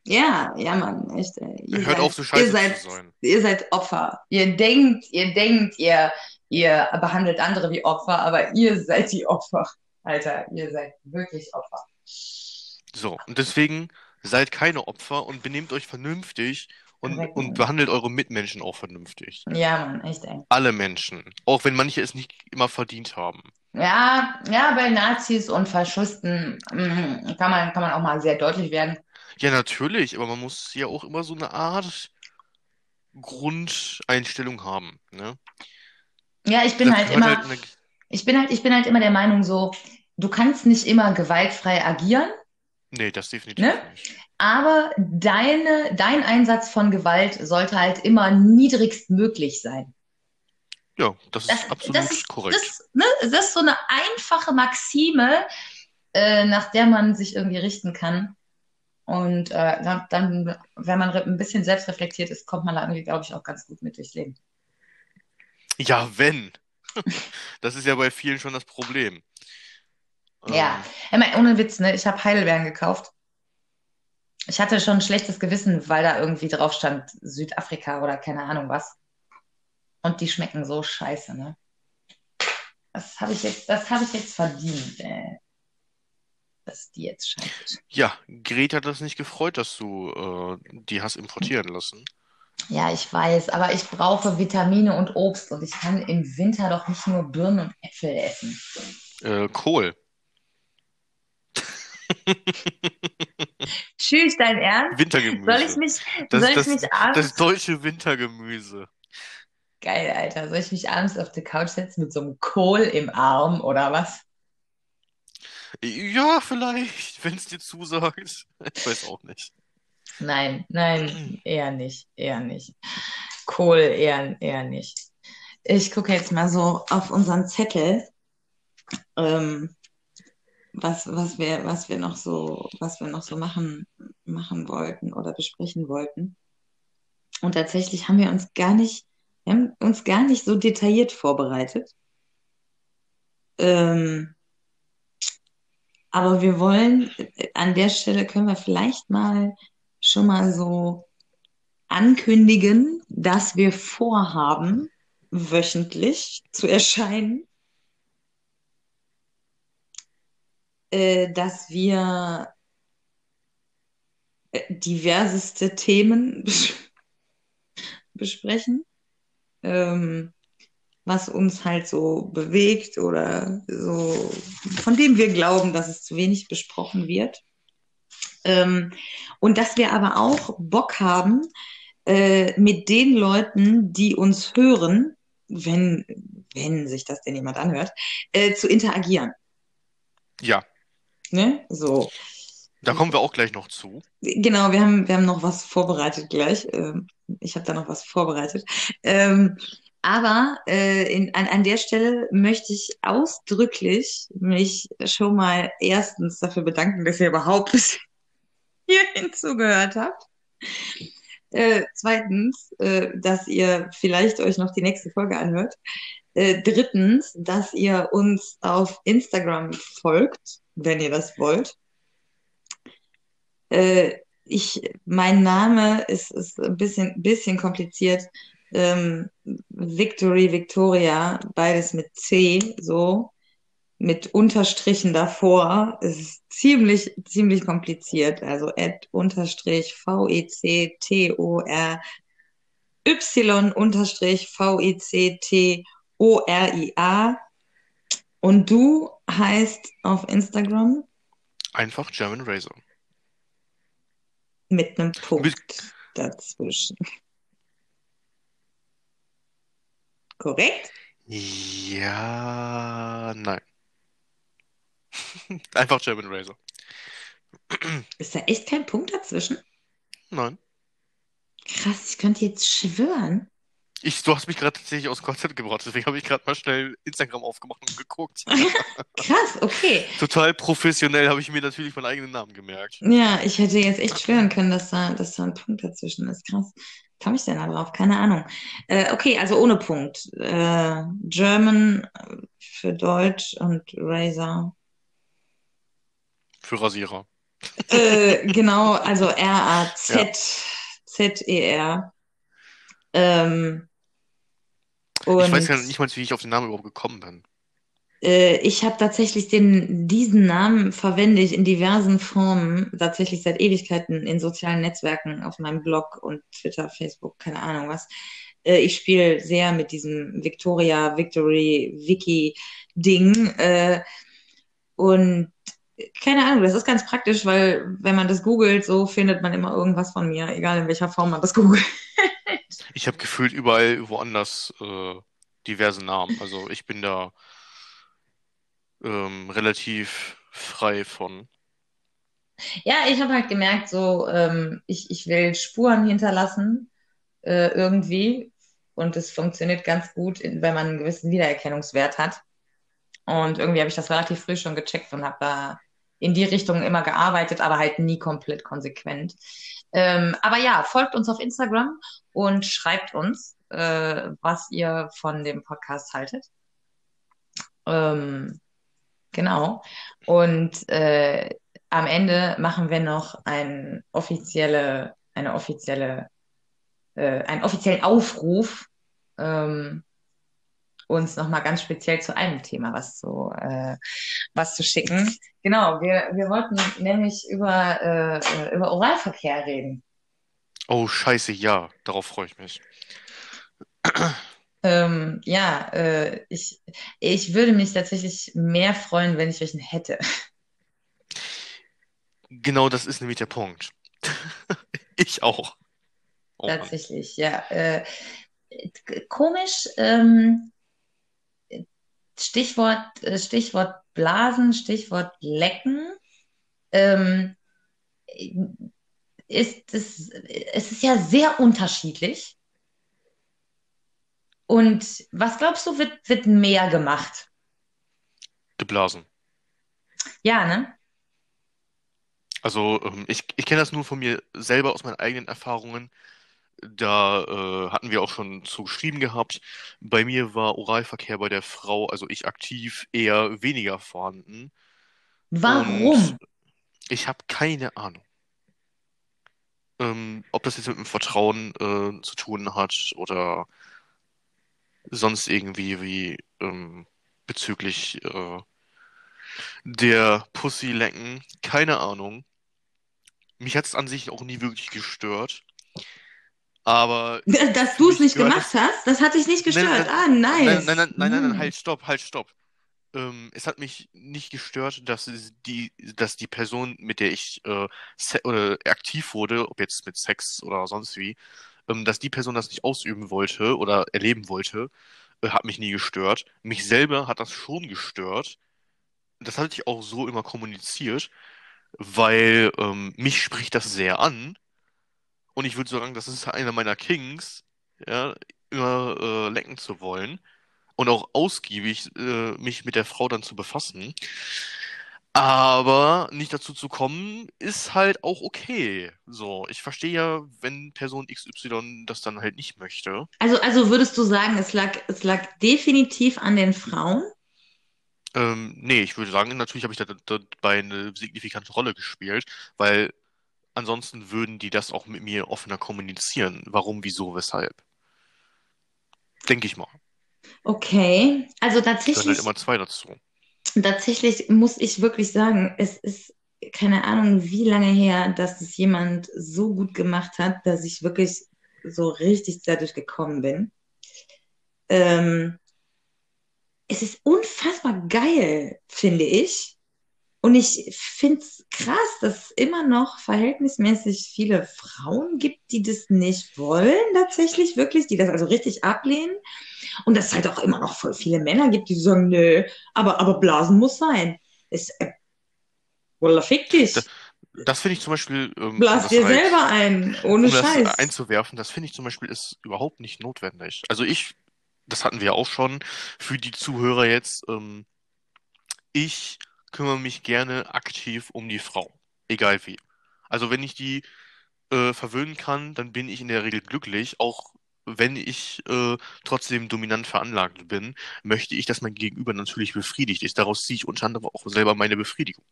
Ja, ja, Mann, echt. Ey. Ihr Hört seid, auf, so scheiße ihr seid, zu sein. Ihr seid Opfer. Ihr denkt, ihr denkt, ihr, ihr behandelt andere wie Opfer, aber ihr seid die Opfer. Alter, ihr seid wirklich Opfer. So, und deswegen seid keine Opfer und benehmt euch vernünftig und, und behandelt eure Mitmenschen auch vernünftig. Ja, Mann, echt, ey. Alle Menschen. Auch wenn manche es nicht immer verdient haben. Ja, ja, bei Nazis und Faschisten mm, kann man, kann man auch mal sehr deutlich werden. Ja, natürlich, aber man muss ja auch immer so eine Art Grundeinstellung haben, ne? Ja, ich bin Das halt gehört immer, halt eine- ich bin halt, ich bin halt immer der Meinung so, du kannst nicht immer gewaltfrei agieren, Nee, das definitiv Ne? nicht. aber deine, dein Einsatz von Gewalt sollte halt immer niedrigst möglich sein. Ja, das Das, ist absolut das ist, korrekt. das, ne, das ist so eine einfache Maxime, äh, nach der man sich irgendwie richten kann. Und äh, dann, dann, wenn man ein bisschen selbstreflektiert ist, kommt man da irgendwie, glaube ich, auch ganz gut mit durchs Leben. Ja, wenn. Das ist ja bei vielen schon das Problem. Ja, Ähm, meine, ohne Witz, ne? Ich habe Heidelbeeren gekauft. Ich hatte schon ein schlechtes Gewissen, weil da irgendwie drauf stand Südafrika oder keine Ahnung was. Und die schmecken so scheiße, ne? Das habe ich jetzt, das habe ich jetzt verdient, äh, dass die jetzt scheiße. ja, Greta hat das nicht gefreut, dass du äh, die hast importieren lassen. Ja, ich weiß, aber ich brauche Vitamine und Obst und ich kann im Winter doch nicht nur Birnen und Äpfel essen. Äh, Kohl. Tschüss, dein Ernst? Wintergemüse. Soll ich mich, Das, soll ich das, mich abends, das deutsche Wintergemüse. geil, Alter, soll ich mich abends auf die Couch setzen mit so einem Kohl im Arm oder was? Ja, vielleicht, wenn es dir zusagt. Ich weiß auch nicht. Nein, nein, eher nicht, eher nicht. Kohl eher, eher nicht. Ich gucke jetzt mal so auf unseren Zettel, ähm, was, was wir, was wir noch so, was wir noch so machen, machen wollten oder besprechen wollten. Und tatsächlich haben wir uns gar nicht, wir haben uns gar nicht so detailliert vorbereitet. Ähm, aber wir wollen, an der Stelle können wir vielleicht mal schon mal so ankündigen, dass wir vorhaben, wöchentlich zu erscheinen, äh, dass wir äh, diverseste Themen bes besprechen, ähm, was uns halt so bewegt oder so, von dem wir glauben, dass es zu wenig besprochen wird. Ähm, und dass wir aber auch Bock haben, äh, mit den Leuten, die uns hören, wenn, wenn sich das denn jemand anhört, äh, zu interagieren. Ja, Ne? So. da kommen wir auch gleich noch zu. Genau, wir haben, wir haben noch was vorbereitet gleich. Ähm, ich habe da noch was vorbereitet. Ähm, aber äh, in, an, an der Stelle möchte ich ausdrücklich mich schon mal erstens dafür bedanken, dass ihr überhaupt bis hierhin zugehört habt. Äh, zweitens, äh, dass ihr vielleicht euch noch die nächste Folge anhört. Äh, drittens, dass ihr uns auf Instagram folgt, wenn ihr das wollt. Äh, ich, mein Name ist, ist ein bisschen, bisschen kompliziert. Ähm, Victory, Victoria, beides mit C, so, mit Unterstrichen davor. Es ist ziemlich, ziemlich kompliziert. Also Ad Unterstrich V-E-C-T-O-R Y Unterstrich V-E-C-T-O-R-I-A. Und du heißt auf Instagram Einfach German Razor. mit einem Punkt Mit- dazwischen. Korrekt? Ja, nein. Einfach German Razor. Ist da echt kein Punkt dazwischen? Nein. Krass, ich könnte jetzt schwören. Ich, du hast mich gerade tatsächlich aus dem Konzept gebracht, deswegen habe ich gerade mal schnell Instagram aufgemacht und geguckt. Krass, okay. Total professionell habe ich mir natürlich meinen eigenen Namen gemerkt. Ja, ich hätte jetzt echt schwören können, dass da, dass da ein Punkt dazwischen ist. Krass. Kam ich denn da drauf? Keine Ahnung. Äh, okay, also ohne Punkt. Äh, German für Deutsch und Razor. Für Rasierer. Äh, genau, also R-A-Z-Z-E-R. Ähm, Ich weiß ja nicht mal, wie ich auf den Namen überhaupt gekommen bin. Äh, ich habe tatsächlich den, diesen Namen verwende ich in diversen Formen, tatsächlich seit Ewigkeiten in sozialen Netzwerken, auf meinem Blog und Twitter, Facebook, keine Ahnung was. Äh, ich spiele sehr mit diesem Victoria, Victory, Wiki-Ding. Äh, und keine Ahnung, das ist ganz praktisch, weil wenn man das googelt, so findet man immer irgendwas von mir, egal in welcher Form man das googelt. Ich habe gefühlt überall woanders äh, diverse Namen. Also ich bin da ähm, relativ frei von. Ja, ich habe halt gemerkt, so, ähm, ich, ich will Spuren hinterlassen, äh, irgendwie. Und es funktioniert ganz gut, wenn man einen gewissen Wiedererkennungswert hat. Und irgendwie habe ich das relativ früh schon gecheckt und habe da in die Richtung immer gearbeitet, aber halt nie komplett konsequent. Ähm, aber ja, folgt uns auf Instagram und schreibt uns, äh, was ihr von dem Podcast haltet. Ähm, genau. Und äh, am Ende machen wir noch ein offizielle, eine offizielle, äh, einen offiziellen Aufruf, ähm, uns nochmal ganz speziell zu einem Thema was zu, äh, was zu schicken. Genau, wir, wir wollten nämlich über, äh, über Oralverkehr reden. Oh, scheiße, ja, darauf freue ich mich. Ähm, ja, äh, ich, ich würde mich tatsächlich mehr freuen, wenn ich welchen hätte. Genau das ist nämlich der Punkt. Ich auch. Oh. Tatsächlich, ja. Äh, komisch, ähm, Stichwort, äh, Stichwort Blasen, Stichwort Lecken. Ähm, ist es, es ist ja sehr unterschiedlich. Und was glaubst du, wird, wird mehr gemacht? Geblasen. Ja, ne? Also ähm, ich, ich kenne das nur von mir selber aus meinen eigenen Erfahrungen. Da äh, hatten wir auch schon zu geschrieben gehabt. Bei mir war Oralverkehr bei der Frau, also ich aktiv, eher weniger vorhanden. Und Warum? ich habe keine Ahnung, ähm, ob das jetzt mit dem Vertrauen äh, zu tun hat oder sonst irgendwie wie ähm, bezüglich äh, der Pussy lecken. Keine Ahnung. Mich hat es an sich auch nie wirklich gestört. Aber Dass du es nicht gemacht es. hast, das hat dich nicht Nein, gestört. nein, Ah, nein, nein, nice. nein, nein, nein, nein, Hm. halt, stopp, halt, stopp. Ähm, es hat mich nicht gestört, dass die, dass die Person, mit der ich äh, oder aktiv wurde, ob jetzt mit Sex oder sonst wie, dass die Person das nicht ausüben wollte oder erleben wollte, äh, hat mich nie gestört. Mich selber hat das schon gestört. Das hatte ich auch so immer kommuniziert, weil ähm, mich spricht das sehr an. Und ich würde sagen, das ist einer meiner Kings, ja, immer äh, lecken zu wollen und auch ausgiebig äh, mich mit der Frau dann zu befassen. Aber nicht dazu zu kommen, ist halt auch okay. So, ich verstehe ja, wenn Person XY das dann halt nicht möchte. Also, also würdest du sagen, es lag, es lag definitiv an den Frauen? Ähm, nee, ich würde sagen, natürlich habe ich da, da, dabei eine signifikante Rolle gespielt, weil ansonsten würden die das auch mit mir offener kommunizieren. Warum, wieso, weshalb? Denke ich mal. Okay, also halt tatsächlich, immer zwei dazu. Tatsächlich muss ich wirklich sagen, es ist keine Ahnung, wie lange her, dass es jemand so gut gemacht hat, dass ich wirklich so richtig dadurch gekommen bin. Ähm, es ist unfassbar geil, finde ich. Und ich finde es krass, dass es immer noch verhältnismäßig viele Frauen gibt, die das nicht wollen, tatsächlich, wirklich, die das also richtig ablehnen. Und dass es halt auch immer noch voll viele Männer gibt, die sagen, nö, aber, aber Blasen muss sein. Ist, äh, Wallah, fick dich. Das, das finde ich zum Beispiel, ähm, Blas das dir halt, selber ein, ohne um das Scheiß. einzuwerfen, das finde ich zum Beispiel ist überhaupt nicht notwendig. Also ich, das hatten wir auch schon für die Zuhörer jetzt, ähm, ich kümmere mich gerne aktiv um die Frau, egal wie. Also wenn ich die äh, verwöhnen kann, dann bin ich in der Regel glücklich, auch wenn ich äh, trotzdem dominant veranlagt bin, möchte ich, dass mein Gegenüber natürlich befriedigt ist. Daraus ziehe ich unter anderem auch selber meine Befriedigung.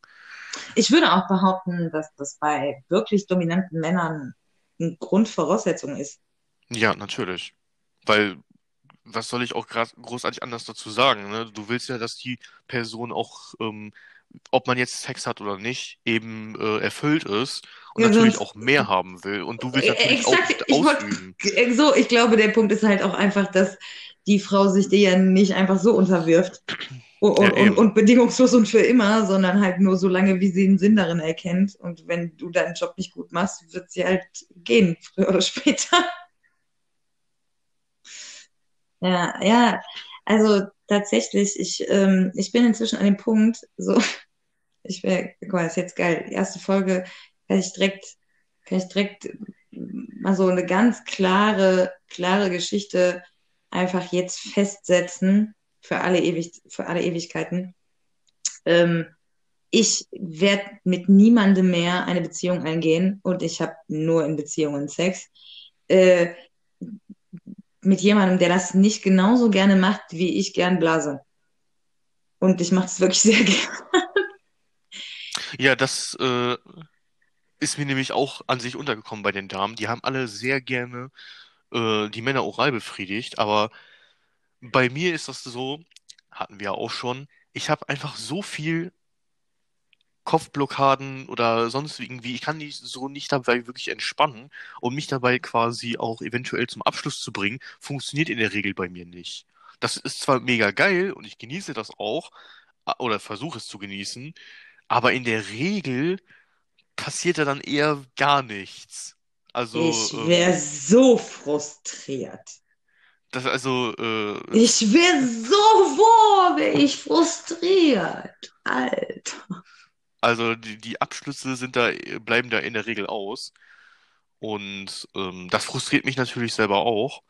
Ich würde auch behaupten, dass das bei wirklich dominanten Männern eine Grundvoraussetzung ist. Ja, natürlich. Weil, was soll ich auch großartig anders dazu sagen, ne? Du willst ja, dass die Person auch, ähm, ob man jetzt Sex hat oder nicht, eben äh, erfüllt ist und Ja, natürlich auch mehr haben will. Und du willst Äh, natürlich exakt, auch ich wollt- ausüben. Äh, So, ich glaube, der Punkt ist halt auch einfach, dass die Frau sich dir ja nicht einfach so unterwirft. Und, Ja, und, und bedingungslos und für immer, sondern halt nur so lange, wie sie einen Sinn darin erkennt. Und wenn du deinen Job nicht gut machst, wird sie halt gehen, früher oder später. Ja, ja, also tatsächlich, ich, ähm, ich bin inzwischen an dem Punkt, so, ich wäre, guck mal, ist jetzt geil. Die erste Folge kann ich direkt, kann ich direkt mal so eine ganz klare, klare Geschichte einfach jetzt festsetzen für alle ewig, für alle Ewigkeiten. Ähm, ich werde mit niemandem mehr eine Beziehung eingehen und ich habe nur in Beziehungen Sex. Äh, mit jemandem, der das nicht genauso gerne macht, wie ich gern blase. Und ich mache es wirklich sehr gerne. Ja, das äh, ist mir nämlich auch an sich untergekommen bei den Damen. Die haben alle sehr gerne äh, die Männer oral befriedigt, aber bei mir ist das so, hatten wir ja auch schon, ich habe einfach so viel Kopfblockaden oder sonst irgendwie, ich kann nicht so nicht dabei wirklich entspannen und mich dabei quasi auch eventuell zum Abschluss zu bringen, funktioniert in der Regel bei mir nicht. Das ist zwar mega geil und ich genieße das auch oder versuche es zu genießen, aber in der Regel passiert da dann eher gar nichts. Also, Ich ähm, wäre so frustriert. das also, äh, Ich wäre so, boah, wäre ich frustriert. Alter. Also die, die Abschlüsse sind da, bleiben da in der Regel aus. Und ähm, das frustriert mich natürlich selber auch,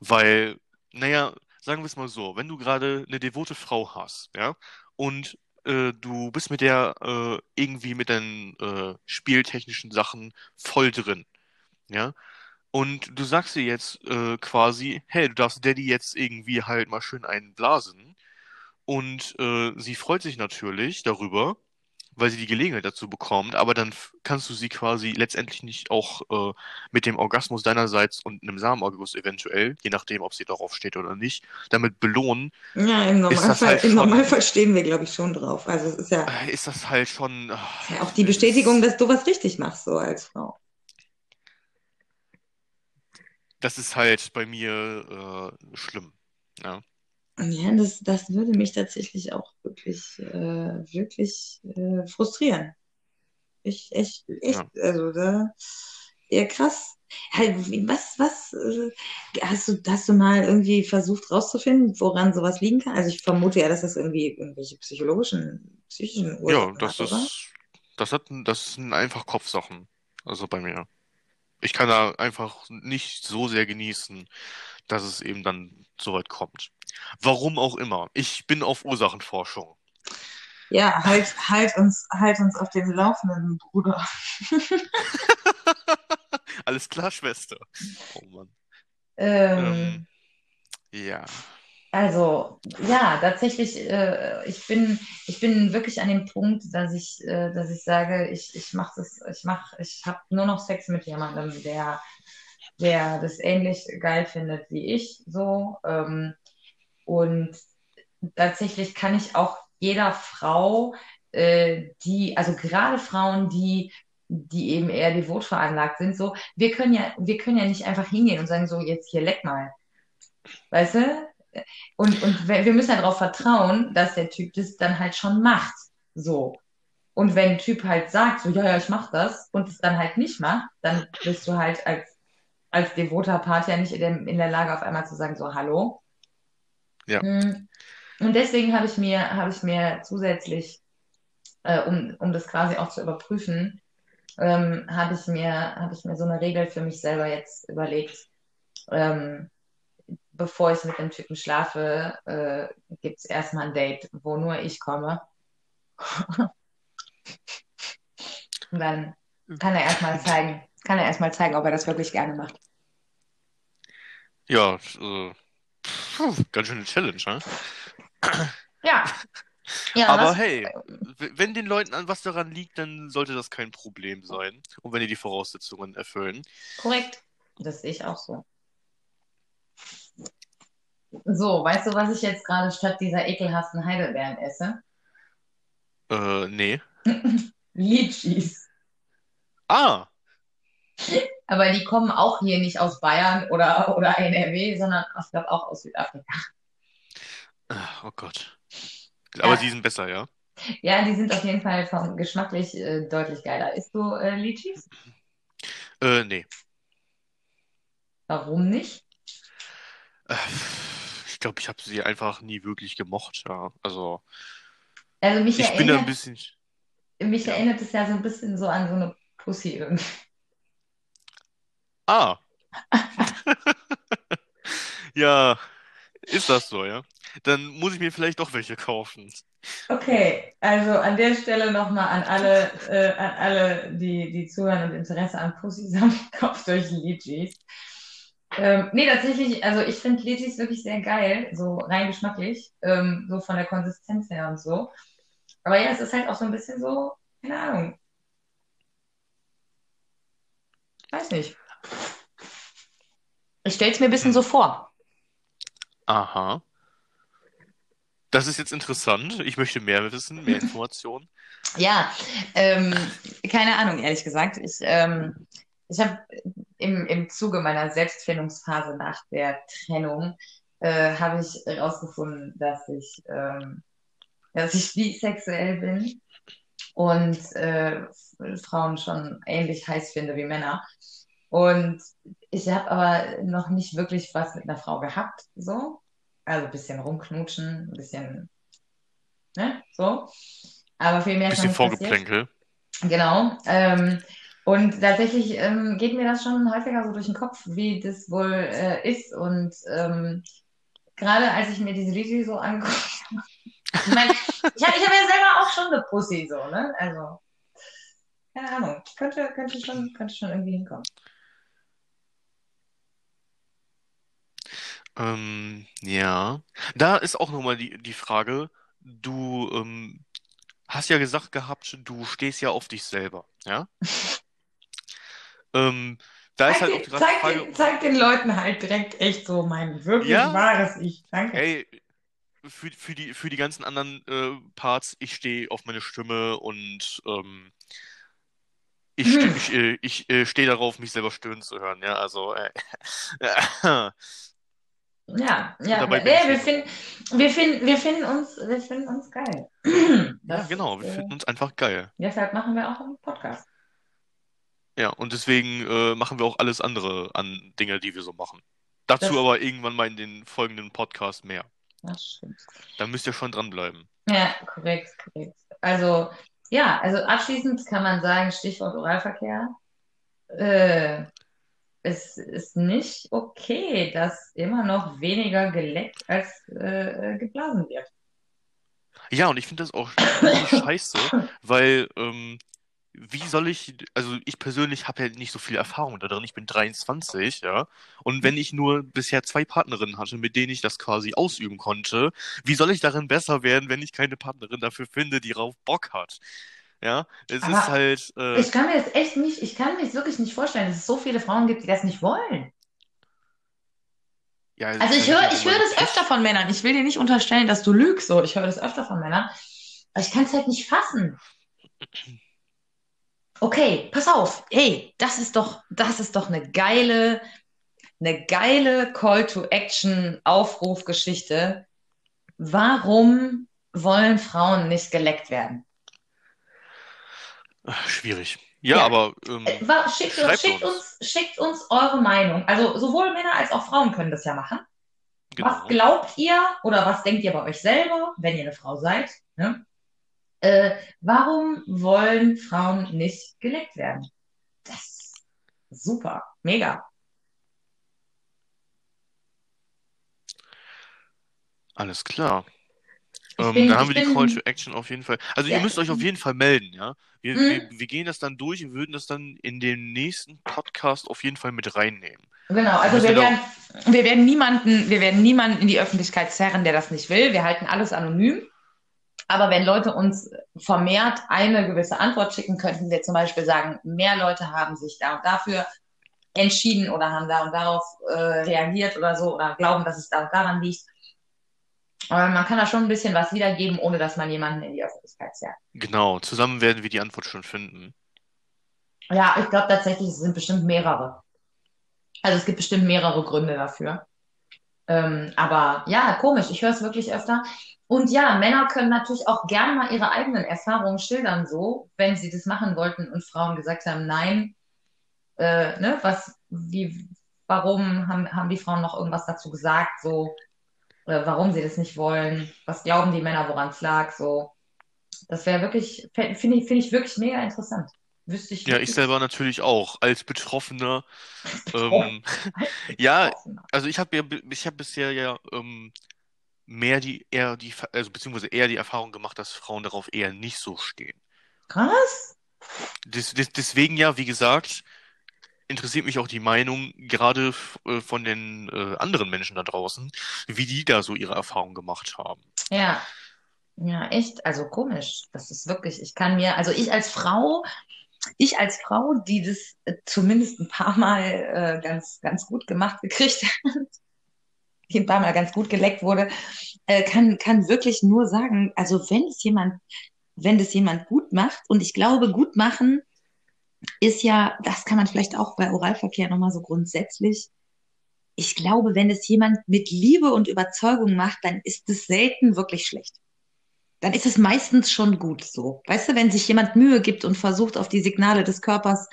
weil, naja, sagen wir es mal so, wenn du gerade eine devote Frau hast, ja, und äh, du bist mit der äh, irgendwie mit deinen äh, spieltechnischen Sachen voll drin, ja, und du sagst ihr jetzt äh, quasi, hey, du darfst Daddy jetzt irgendwie halt mal schön einblasen. Und äh, sie freut sich natürlich darüber, weil sie die Gelegenheit dazu bekommt, aber dann kannst du sie quasi letztendlich nicht auch äh, mit dem Orgasmus deinerseits und einem Samenorgasmus eventuell, je nachdem, ob sie darauf steht oder nicht, damit belohnen, Ja, im Ist Normalfall, halt im Normalfall stehen wir, glaube ich, schon drauf. Also es ist ja, äh, ist das halt schon. ah, ja auch die Bestätigung, dass du was richtig machst, so als Frau. Das ist halt bei mir äh, schlimm. Ja. Ja, das, das würde mich tatsächlich auch wirklich, äh, wirklich äh, frustrieren. Ich, echt, echt, also da, ja krass. Was, was, äh, hast du, hast du mal irgendwie versucht rauszufinden, woran sowas liegen kann? Also ich vermute ja, dass das irgendwie irgendwelche psychologischen, psychischen Ja, Ursachen das hat, oder? ist, das hat, das sind einfach Kopfsachen. Also bei mir. Ich kann da einfach nicht so sehr genießen, dass es eben dann so weit kommt. Warum auch immer. Ich bin auf Ursachenforschung. Ja, halt, halt uns, halt uns auf dem Laufenden, Bruder. Alles klar, Schwester. Oh Mann. Ähm, Ähm, ja. Also, ja, tatsächlich, äh, ich bin, ich bin wirklich an dem Punkt, dass ich, äh, dass ich sage, ich, ich mache das, ich mach, ich habe nur noch Sex mit jemandem, der, der das ähnlich geil findet wie ich, so. Ähm, und tatsächlich kann ich auch jeder Frau, äh, die, also gerade Frauen, die, die eben eher devot veranlagt sind, so, wir können ja, wir können ja nicht einfach hingehen und sagen, so, jetzt hier leck mal. Weißt du? Und, und wir müssen ja darauf vertrauen, dass der Typ das dann halt schon macht. So. Und wenn ein Typ halt sagt, so, ja, ja, ich mach das, und es dann halt nicht macht, dann bist du halt als, als devoter Part ja nicht in der, in der Lage, auf einmal zu sagen, so, hallo. Ja. Mm. Und deswegen habe ich mir, habe ich mir zusätzlich äh, um, um das quasi auch zu überprüfen, ähm, habe ich mir, habe ich mir so eine Regel für mich selber jetzt überlegt. Ähm, bevor ich mit dem Typen schlafe, äh, gibt es erstmal ein Date, wo nur ich komme. Und dann kann er erstmal zeigen, kann er erstmal zeigen, ob er das wirklich gerne macht. Ja, äh, puh, ganz schöne Challenge, ne? Ja. ja Aber was, hey, wenn den Leuten an was daran liegt, dann sollte das kein Problem sein. Und wenn die die Voraussetzungen erfüllen. korrekt. Das sehe ich auch so. So, weißt du, was ich jetzt gerade statt dieser ekelhaften Heidelbeeren esse? Äh, nee. Litschis. Ah, Aber die kommen auch hier nicht aus Bayern oder, oder NRW, sondern ich glaube auch aus Südafrika. Ah, oh Gott. Aber Ja. die sind besser, ja? Ja, die sind auf jeden Fall vom geschmacklich äh, deutlich geiler. Isst du äh, Litschis? Äh, nee. Warum nicht? Äh, Ich glaube, ich habe sie einfach nie wirklich gemocht, ja. Also, Also mich ich bin da ein erinnert, bisschen. mich Ja. erinnert es ja so ein bisschen so an so eine Pussy irgendwie. Ah. Ja, ist das so, ja? Dann muss ich mir vielleicht doch welche kaufen. Okay, also an der Stelle nochmal an alle, äh, an alle, die, die zuhören und Interesse an Pussys haben, kauft euch Litschis. Ähm, nee, tatsächlich, also ich finde Litschis wirklich sehr geil, so rein geschmacklich, ähm, so von der Konsistenz her und so. Aber ja, es ist halt auch so ein bisschen so, keine Ahnung. Weiß nicht. Ich stelle es mir ein bisschen Hm. so vor. Aha. Das ist jetzt interessant. Ich möchte mehr wissen, mehr Informationen. Ja, ähm, keine Ahnung, ehrlich gesagt. Ich, ähm, ich habe im, im Zuge meiner Selbstfindungsphase nach der Trennung äh, habe ich herausgefunden, dass ich, ähm, dass ich bisexuell bin und äh, Frauen schon ähnlich heiß finde wie Männer. Und ich habe aber noch nicht wirklich was mit einer Frau gehabt, so. Also ein bisschen rumknutschen, ein bisschen, ne, so. Aber viel mehr Bisschen passiert. Vorgeplänkel. Genau. Ähm, und tatsächlich ähm, geht mir das schon häufiger so durch den Kopf, wie das wohl äh, ist. Und ähm, gerade als ich mir diese Lieder so angeguckt habe, ich meine, ich habe hab ja selber auch schon eine Pussy, so, ne? Also, keine Ahnung, könnte, könnte schon, könnte schon irgendwie hinkommen. Ähm, ja. Da ist auch nochmal die, die Frage, du ähm, hast ja gesagt gehabt, du stehst ja auf dich selber, ja? Ähm, da ist Zeig, halt auch den, die zeig, Frage, den, zeig den Leuten halt direkt echt so mein wirklich Ja? wahres Ich. Danke. ey, für, für die, für die ganzen anderen äh, Parts, ich stehe auf meine Stimme und ähm, ich, ste- Hm. ich, äh, ich äh, stehe darauf, mich selber stöhnen zu hören, ja, also äh, Ja, ja, nee, wir finden, wir finden, wir finden uns, wir finden uns geil. Ja, Das genau, ist, wir äh, finden uns einfach geil. deshalb machen wir auch einen Podcast. Ja, und deswegen äh, machen wir auch alles andere an Dinge, die wir so machen. Dazu Das, aber irgendwann mal in den folgenden Podcast mehr. das stimmt. Da müsst ihr schon dranbleiben. Ja, korrekt, korrekt. Also, ja, also abschließend kann man sagen, Stichwort Oralverkehr. Äh, es ist nicht okay, dass immer noch weniger geleckt als äh, geblasen wird. Ja, und ich finde das auch scheiße, weil ähm, wie soll ich, also ich persönlich habe ja nicht so viel Erfahrung da drin, ich bin 23, ja, und wenn ich nur bisher zwei Partnerinnen hatte, mit denen ich das quasi ausüben konnte, wie soll ich darin besser werden, wenn ich keine Partnerin dafür finde, die darauf Bock hat? Ja, es ist Aber halt, äh, ich kann mir das echt nicht, ich kann mir das wirklich nicht vorstellen, dass es so viele Frauen gibt, die das nicht wollen. ja, Also ist ich ja höre, ich höre das öfter von Männern. Ich will dir nicht unterstellen, dass du lügst. So, ich höre das öfter von Männern. Aber ich kann es halt nicht fassen. Okay, pass auf. Hey, das ist doch, das ist doch eine geile, eine geile Call to Action Aufrufgeschichte. Warum wollen Frauen nicht geleckt werden? Ach, Schwierig. Ja, Ja, aber ähm, äh, wa- schickt, schickt uns. uns, schickt uns eure Meinung. Also sowohl Männer als auch Frauen können das ja machen. Was Genau. glaubt ihr oder was denkt ihr bei euch selber, wenn ihr eine Frau seid? Ne? Äh, warum wollen Frauen nicht geleckt werden? Das ist super, mega. Alles klar. Ähm, bin, dann haben wir die Call to bin, Action auf jeden Fall. Also ihr ja, müsst euch auf jeden Fall melden, ja. Wir, hm, wir, wir gehen das dann durch und würden das dann in den nächsten Podcast auf jeden Fall mit reinnehmen. genau. Also wir da werden, wir werden niemanden, wir werden niemanden in die Öffentlichkeit zerren, der das nicht will. Wir halten alles anonym. Aber wenn Leute uns vermehrt eine gewisse Antwort schicken, könnten wir zum Beispiel sagen, mehr Leute haben sich da und dafür entschieden oder haben da und darauf äh, reagiert oder so oder glauben, dass es da und daran liegt. Aber man kann da schon ein bisschen was wiedergeben, ohne dass man jemanden in die Öffentlichkeit zerrt. Genau, zusammen werden wir die Antwort schon finden. Ja, ich glaube tatsächlich, es sind bestimmt mehrere. Also es gibt bestimmt mehrere Gründe dafür. Ähm, aber ja, komisch, ich höre es wirklich öfter. Und ja, Männer können natürlich auch gerne mal ihre eigenen Erfahrungen schildern, so, wenn sie das machen wollten und Frauen gesagt haben, nein, äh, ne, was, wie, warum haben, haben die Frauen noch irgendwas dazu gesagt, so, warum sie das nicht wollen, was glauben die Männer, woran es lag, so. Das wäre wirklich, finde ich, finde ich wirklich mega interessant. Wüsste ich Ja, ich selber natürlich auch, als Betroffener. betroffen, Ähm, ja, also ich habe ja, ich habe bisher ja ähm, mehr die, eher die, also beziehungsweise eher die Erfahrung gemacht, dass Frauen darauf eher nicht so stehen. Krass. Des, des, deswegen ja, wie gesagt, interessiert mich auch die Meinung gerade äh, von den äh, anderen Menschen da draußen, wie die da so ihre Erfahrungen gemacht haben. Ja, ja, echt, also komisch. Das ist wirklich, ich kann mir, also ich als Frau, ich als Frau, die das äh, zumindest ein paar Mal äh, ganz, ganz gut gemacht gekriegt hat, die ein paar Mal ganz gut geleckt wurde, äh, kann, kann wirklich nur sagen, also wenn es jemand, wenn das jemand gut macht, und ich glaube, gut machen ist ja, das kann man vielleicht auch bei Oralverkehr nochmal so grundsätzlich. Ich glaube, wenn es jemand mit Liebe und Überzeugung macht, dann ist es selten wirklich schlecht. Dann ist es meistens schon gut so. Weißt du, wenn sich jemand Mühe gibt und versucht, auf die Signale des Körpers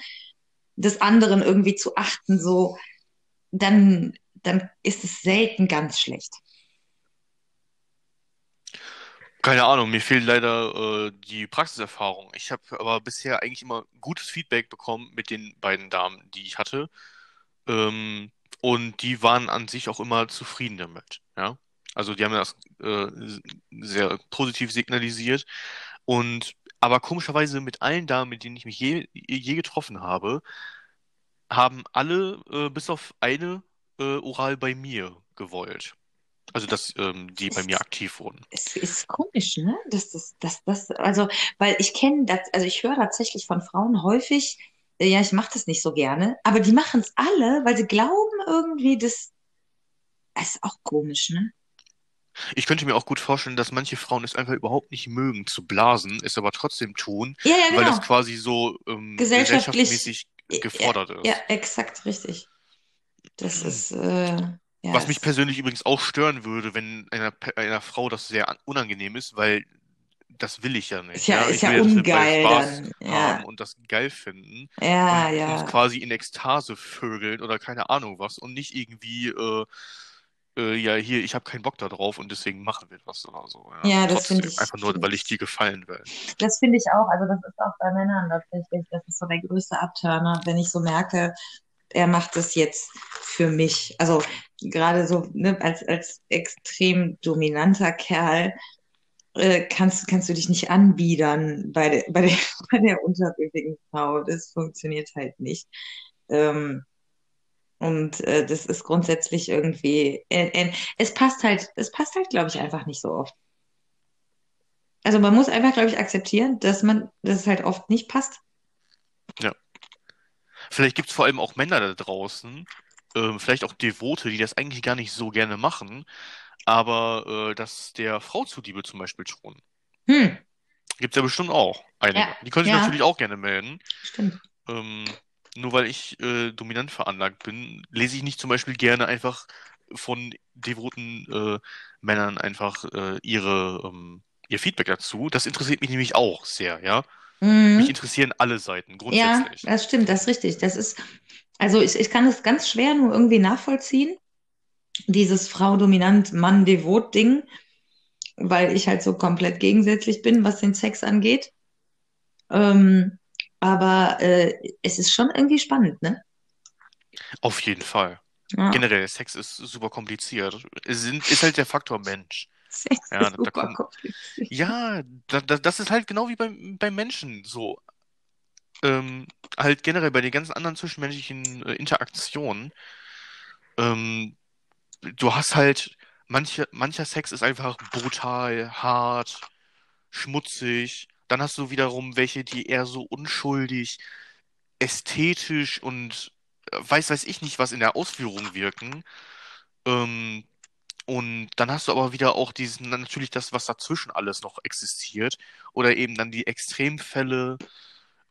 des anderen irgendwie zu achten, so, dann, dann ist es selten ganz schlecht. Keine Ahnung, mir fehlt leider äh, die Praxiserfahrung. Ich habe aber bisher eigentlich immer gutes Feedback bekommen mit den beiden Damen, die ich hatte. Ähm, und die waren an sich auch immer zufrieden damit. Ja? Also die haben das äh, sehr positiv signalisiert. Und aber komischerweise mit allen Damen, mit denen ich mich je, je getroffen habe, haben alle äh, bis auf eine äh, oral bei mir gewollt. Also dass ähm, die bei mir aktiv wurden. Es ist komisch, ne? Das, das, das, das, also, weil ich kenne das, also ich höre tatsächlich von Frauen häufig, äh, ja, ich mache das nicht so gerne, aber die machen es alle, weil sie glauben irgendwie, das, das ist auch komisch, ne? Ich könnte mir auch gut vorstellen, dass manche Frauen es einfach überhaupt nicht mögen zu blasen, es aber trotzdem tun, Ja, ja, weil das genau. quasi so ähm, Gesellschaftlich, gesellschaftsmäßig ja, gefordert ja, ist. exakt richtig. Das ist, äh, ja, Was mich persönlich übrigens auch stören würde, wenn einer, einer Frau das sehr an- unangenehm ist, weil das will ich ja ist nicht. ja, Ja, ist ja will ja das bei ungeil Spaß dann. haben Ja, und das geil finden ja, und uns ja. quasi in Ekstase vögeln oder keine Ahnung was und nicht irgendwie, äh, äh, ja, hier, ich habe keinen Bock da drauf und deswegen machen wir das oder so. Ja. Ja, das finde ich, einfach nur, weil ich dir gefallen will. das finde ich auch. Also das ist auch bei Männern tatsächlich, das ist so der größte Abturner, wenn ich so merke, er macht es jetzt für mich. Also gerade so, ne, als, als extrem dominanter Kerl äh, kannst, kannst du dich nicht anbiedern bei der, bei der, bei der unterwürfigen Frau. Das funktioniert halt nicht. Ähm, und äh, das ist grundsätzlich irgendwie, äh, äh, es passt halt, es passt halt, glaube ich, einfach nicht so oft. Also man muss einfach, glaube ich, akzeptieren, dass man, dass es halt oft nicht passt. Ja. Vielleicht gibt es vor allem auch Männer da draußen, ähm, vielleicht auch Devote, die das eigentlich gar nicht so gerne machen, aber äh, das der Frau zuliebe zum Beispiel tun. Hm, Gibt es ja bestimmt auch einige. ja, Die können sich ja, natürlich auch gerne melden. stimmt. Ähm, nur weil ich äh, dominant veranlagt bin, lese ich nicht zum Beispiel gerne einfach von devoten äh, Männern einfach äh, ihre, ähm, ihr Feedback dazu. Das interessiert mich nämlich auch sehr, ja. Mich Mhm. interessieren alle Seiten, Ja, grundsätzlich. das stimmt, das ist richtig. Das ist, also ich, ich kann es ganz schwer nur irgendwie nachvollziehen, dieses Frau dominant, Mann devot Ding. weil ich halt so komplett gegensätzlich bin, was den Sex angeht. Ähm, aber äh, es ist schon irgendwie spannend, ne? Auf jeden Fall. Ja. Generell, Sex ist super kompliziert. Es sind, ist halt der Faktor Mensch. Sex Ja, ist da super kommen- kompliziert. Ja, da, da, das ist halt genau wie beim, beim Menschen so. Ähm, halt generell bei den ganzen anderen zwischenmenschlichen äh, Interaktionen. Ähm, du hast halt, manche, mancher Sex ist einfach brutal, hart, schmutzig. Dann hast du wiederum welche, die eher so unschuldig, ästhetisch und äh, weiß, weiß ich nicht, was in der Ausführung wirken. Ähm, und dann hast du aber wieder auch diesen, natürlich das, was dazwischen alles noch existiert. Oder eben dann die Extremfälle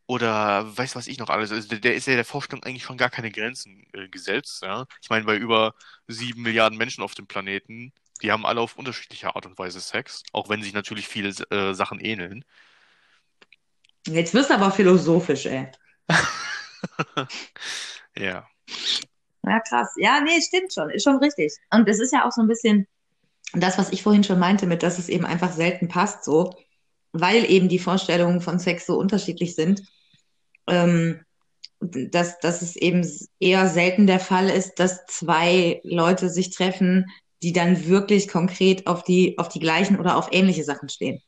oder weiß was ich noch alles. Also der, der ist ja der Vorstellung eigentlich schon gar keine Grenzen äh, gesetzt, ja. Ich meine, bei über sieben Milliarden Menschen auf dem Planeten, die haben alle auf unterschiedliche Art und Weise Sex, auch wenn sich natürlich viele äh, Sachen ähneln. Jetzt wirst du aber philosophisch, ey. Ja. Ja, krass. Ja, nee, stimmt schon. Ist schon richtig. Und es ist ja auch so ein bisschen das, was ich vorhin schon meinte, mit dass es eben einfach selten passt, so, weil eben die Vorstellungen von Sex so unterschiedlich sind, ähm, dass, dass es eben eher selten der Fall ist, dass zwei Leute sich treffen, die dann wirklich konkret auf die, auf die gleichen oder auf ähnliche Sachen stehen.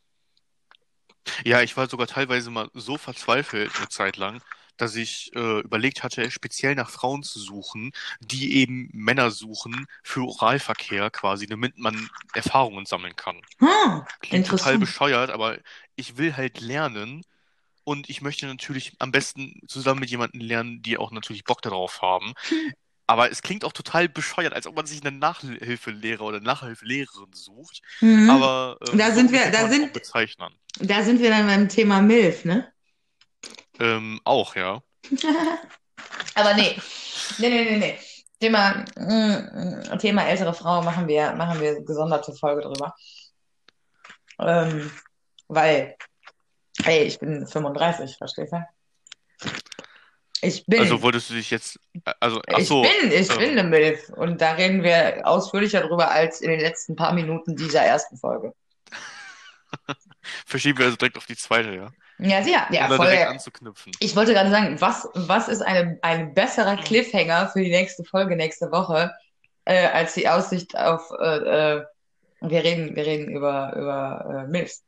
Ja, ich war sogar teilweise mal so verzweifelt eine Zeit lang, dass ich äh, überlegt hatte, speziell nach Frauen zu suchen, die eben Männer suchen für Oralverkehr quasi, damit man Erfahrungen sammeln kann. Hm, Klingt total bescheuert, aber ich will halt lernen und ich möchte natürlich am besten zusammen mit jemandem lernen, die auch natürlich Bock darauf haben. Aber es klingt auch total bescheuert, als ob man sich einen Nachhilfelehrer oder Nachhilfelehrerin sucht. Mhm. Aber äh, Da sind wir- da sind-. Da sind wir dann beim Thema MILF, ne? Ähm, auch, ja. Aber nee. Nee, nee, nee, nee. Thema, mm, Thema ältere Frau machen wir, machen wir gesonderte Folge drüber. Ähm, weil, ey, ich bin 35, verstehst du? Ich bin, Also wolltest du dich jetzt, äh, also, ach ich so, bin, ich ähm, bin eine MILF. Und da reden wir ausführlicher drüber als in den letzten paar Minuten dieser ersten Folge. verschieben wir also direkt auf die zweite, ja. Ja, ja, ja, Um voll. direkt anzuknüpfen. Ich wollte gerade sagen, was, was ist eine, ein besserer Cliffhanger für die nächste Folge nächste Woche, äh, als die Aussicht auf, äh, äh, wir reden, wir reden über, über äh, Milfs.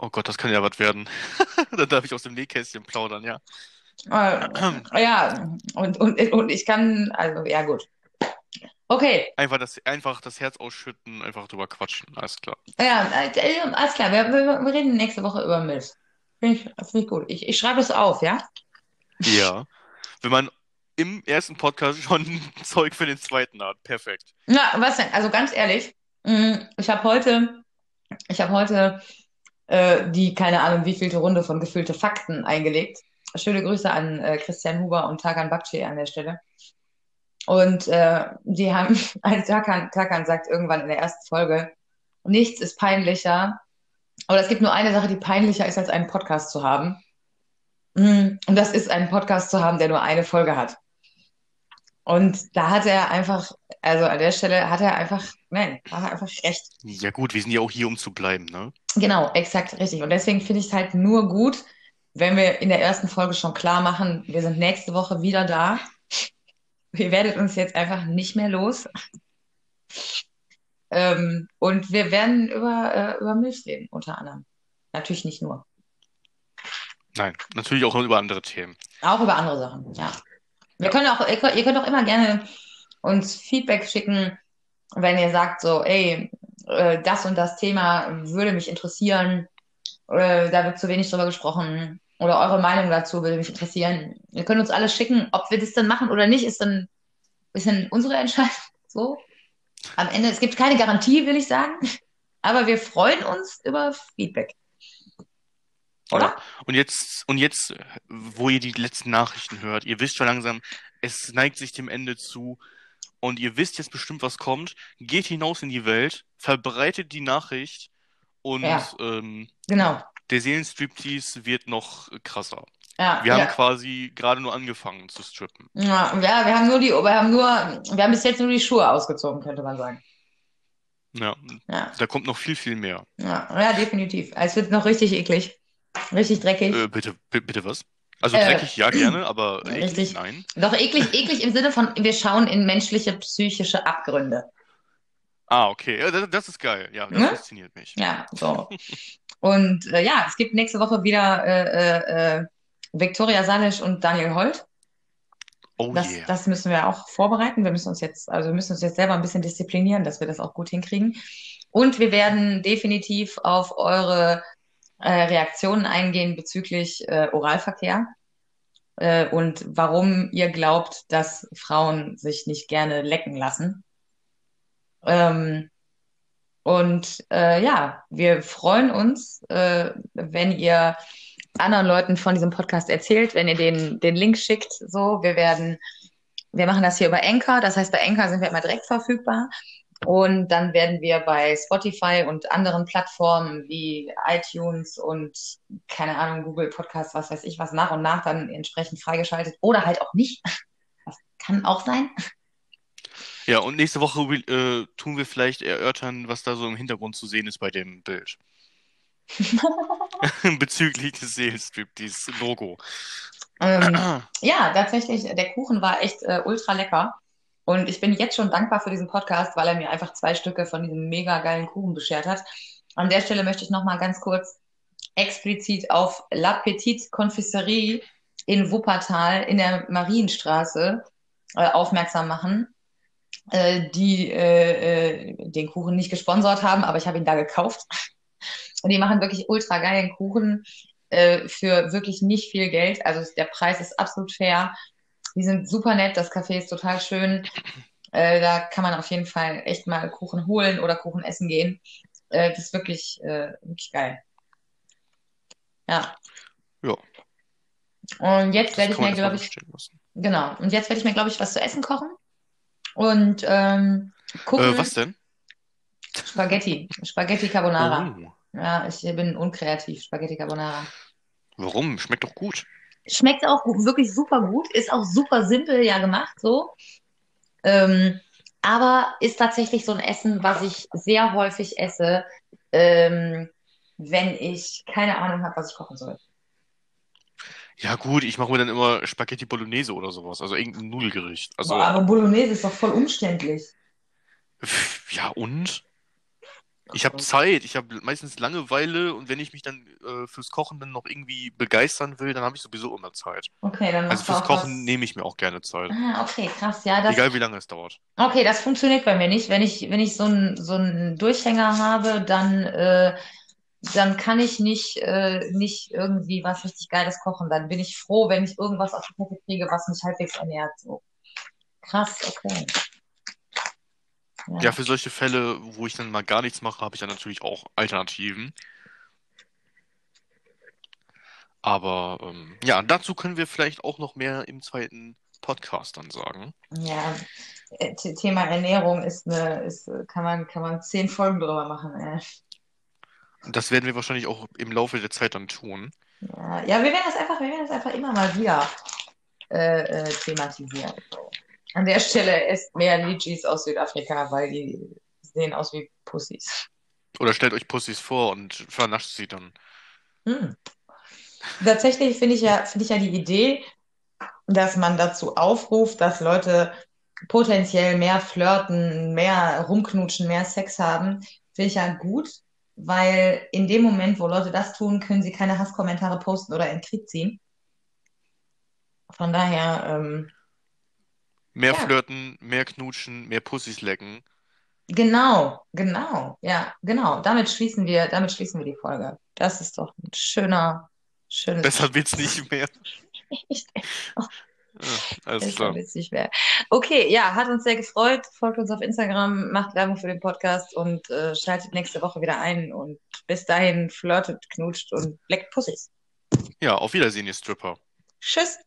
Oh Gott, das kann ja was werden. Dann darf ich aus dem Nähkästchen plaudern, ja. Äh, ja, und, und, und ich kann, also, ja, gut. Okay, Einfach das, einfach das Herz ausschütten, einfach drüber quatschen, alles klar. ja, äh, alles klar, wir, wir, wir reden nächste Woche über Milfs. Finde ich, finde ich gut. Ich, ich schreibe es auf, ja? Ja. Wenn man im ersten Podcast schon Zeug für den zweiten hat, perfekt. Na, was denn? Also ganz ehrlich, mh, ich habe heute, ich habe heute äh, die, keine Ahnung, wievielte Runde von gefühlte Fakten eingelegt. Schöne Grüße an äh, Christian Huber und Tarkan Bakci an der Stelle. Und äh, die haben, also Tarkan, Tarkan sagt irgendwann in der ersten Folge, nichts ist peinlicher, oder es gibt nur eine Sache, die peinlicher ist, als einen Podcast zu haben. Mm, Und das ist einen Podcast zu haben, der nur eine Folge hat. Und da hat er einfach, also an der Stelle hat er einfach, nein, hat er einfach recht. Ja gut, wir sind ja auch hier, um zu bleiben, ne? Genau, exakt richtig. Und deswegen finde ich es halt nur gut, wenn wir in der ersten Folge schon klar machen, wir sind nächste Woche wieder da. Ihr werdet uns jetzt einfach nicht mehr los. Ähm, und wir werden über, äh, über Milch reden, unter anderem. Natürlich nicht nur. Nein, natürlich auch über andere Themen. Auch über andere Sachen, ja. Wir können auch, ihr könnt, ihr könnt auch immer gerne uns Feedback schicken, wenn ihr sagt so, ey, äh, das und das Thema würde mich interessieren, da wird zu wenig drüber gesprochen oder eure Meinung dazu würde mich interessieren. Ihr könnt uns alles schicken, ob wir das dann machen oder nicht, ist dann ein bisschen unsere Entscheidung. So. Am Ende, es gibt keine Garantie, will ich sagen, aber wir freuen uns über Feedback. Oder? Ja. Und jetzt, und jetzt, wo ihr die letzten Nachrichten hört, ihr wisst schon langsam, es neigt sich dem Ende zu und ihr wisst jetzt bestimmt, was kommt. Geht hinaus in die Welt, verbreitet die Nachricht und Ja. ähm, Genau. der Seelenstriptease wird noch krasser. Ja, Wir ja. haben quasi gerade nur angefangen zu strippen. Ja, ja, wir haben nur die, wir haben nur, wir haben bis jetzt nur die Schuhe ausgezogen, könnte man sagen. Ja, Ja, da kommt noch viel, viel mehr. ja, ja, definitiv. Es wird noch richtig eklig. Richtig dreckig. Äh, bitte, bi- bitte was? Also Äh, dreckig, ja, gerne, aber eklig, richtig. nein. Doch eklig, eklig im Sinne von, wir schauen in menschliche psychische Abgründe. Ah, okay. Ja, das, das ist geil. Ja, das Ne? fasziniert mich. Ja, so. Und äh, ja, es gibt nächste Woche wieder äh, äh, äh, Viktoria Salisch und Daniel Holt. Oh Das, yeah. das müssen wir auch vorbereiten. Wir müssen uns jetzt, also wir müssen uns jetzt selber ein bisschen disziplinieren, dass wir das auch gut hinkriegen. Und wir werden definitiv auf eure äh, Reaktionen eingehen bezüglich äh, Oralverkehr äh, und warum ihr glaubt, dass Frauen sich nicht gerne lecken lassen. Ähm, und äh, ja, wir freuen uns, äh, wenn ihr anderen Leuten von diesem Podcast erzählt, wenn ihr den, den Link schickt. So, wir werden, wir machen das hier über Anchor. Das heißt, bei Anchor sind wir immer direkt verfügbar. Und dann werden wir bei Spotify und anderen Plattformen wie iTunes und keine Ahnung, Google Podcast, was weiß ich, was nach und nach dann entsprechend freigeschaltet oder halt auch nicht. Das kann auch sein. Ja, und nächste Woche äh, tun wir vielleicht erörtern, was da so im Hintergrund zu sehen ist bei dem Bild. Bezüglich des Seelenstrip, dieses Logo. Ähm, ja, tatsächlich, der Kuchen war echt äh, ultra lecker. Und ich bin jetzt schon dankbar für diesen Podcast, weil er mir einfach zwei Stücke von diesem mega geilen Kuchen beschert hat. An der Stelle möchte ich nochmal ganz kurz explizit auf La Petite Confiserie in Wuppertal in der Marienstraße äh, aufmerksam machen, äh, die äh, äh, den Kuchen nicht gesponsert haben, aber ich habe ihn da gekauft. Und die machen wirklich ultra geilen Kuchen äh, für wirklich nicht viel Geld. Also der Preis ist absolut fair. Die sind super nett, das Café ist total schön. Äh, da kann man auf jeden Fall echt mal Kuchen holen oder Kuchen essen gehen. Äh, das ist wirklich, äh, wirklich geil. Ja. Ja, Und jetzt werde ich mir, glaube ich, genau. Und jetzt werde ich mir, glaube ich, was zu essen kochen. Und ähm, gucken. Äh, was denn? Spaghetti. Spaghetti Carbonara. Oh, Ja, ich bin unkreativ. Spaghetti Carbonara. warum? Schmeckt doch gut. Schmeckt auch wirklich super gut, ist auch super simpel ja gemacht, so. Ähm, aber ist tatsächlich so ein Essen, was ich sehr häufig esse, ähm, wenn ich keine Ahnung habe, was ich kochen soll. Ja, gut, ich mache mir dann immer Spaghetti Bolognese oder sowas, also irgendein Nudelgericht. Also, Boah, aber Bolognese ist doch voll umständlich. ja, und? Ich habe Zeit, ich habe meistens Langeweile und wenn ich mich dann äh, fürs Kochen dann noch irgendwie begeistern will, dann habe ich sowieso immer Zeit. Okay, dann Also fürs Kochen was. nehme ich mir auch gerne Zeit. Ah, okay, krass, ja, das, Egal wie lange es dauert. okay, das funktioniert bei mir nicht. Wenn ich, wenn ich so einen, so einen Durchhänger habe, dann, äh, dann kann ich nicht, äh, nicht irgendwie was richtig Geiles kochen. Dann bin ich froh, wenn ich irgendwas auf die Kette kriege, was mich halbwegs ernährt. So. Krass, okay. Ja, Ja. für solche Fälle, wo ich dann mal gar nichts mache, habe ich dann natürlich auch Alternativen. Aber ähm, ja, dazu können wir vielleicht auch noch mehr im zweiten Podcast dann sagen. Ja, äh, Th- Thema Ernährung ist eine, ist, kann man, kann man zehn Folgen drüber machen, ey. Das werden wir wahrscheinlich auch im Laufe der Zeit dann tun. Ja, ja, wir werden das einfach, wir werden das einfach immer mal wieder äh, äh, thematisieren. An der Stelle esst mehr Litchis aus Südafrika, weil die sehen aus wie Pussys. Oder stellt euch Pussys vor und vernascht sie dann. Hm. Tatsächlich finde ich ja, finde ich ja die Idee, dass man dazu aufruft, dass Leute potenziell mehr flirten, mehr rumknutschen, mehr Sex haben, finde ich ja gut, weil in dem Moment, wo Leute das tun, können sie keine Hasskommentare posten oder in Krieg ziehen. Von daher, ähm, Mehr ja, flirten, mehr knutschen, mehr Pussys lecken. genau, genau, ja, genau. Damit schließen wir, damit schließen wir die Folge. Das ist doch ein schöner, schönes Besser wird's nicht mehr. Echt. Ja, alles Besser klar. wird's nicht mehr. Okay, ja, hat uns sehr gefreut. Folgt uns auf Instagram, macht Werbung für den Podcast und äh, schaltet nächste Woche wieder ein. Und bis dahin flirtet, knutscht und leckt Pussys. Ja, auf Wiedersehen, ihr Stripper. Tschüss.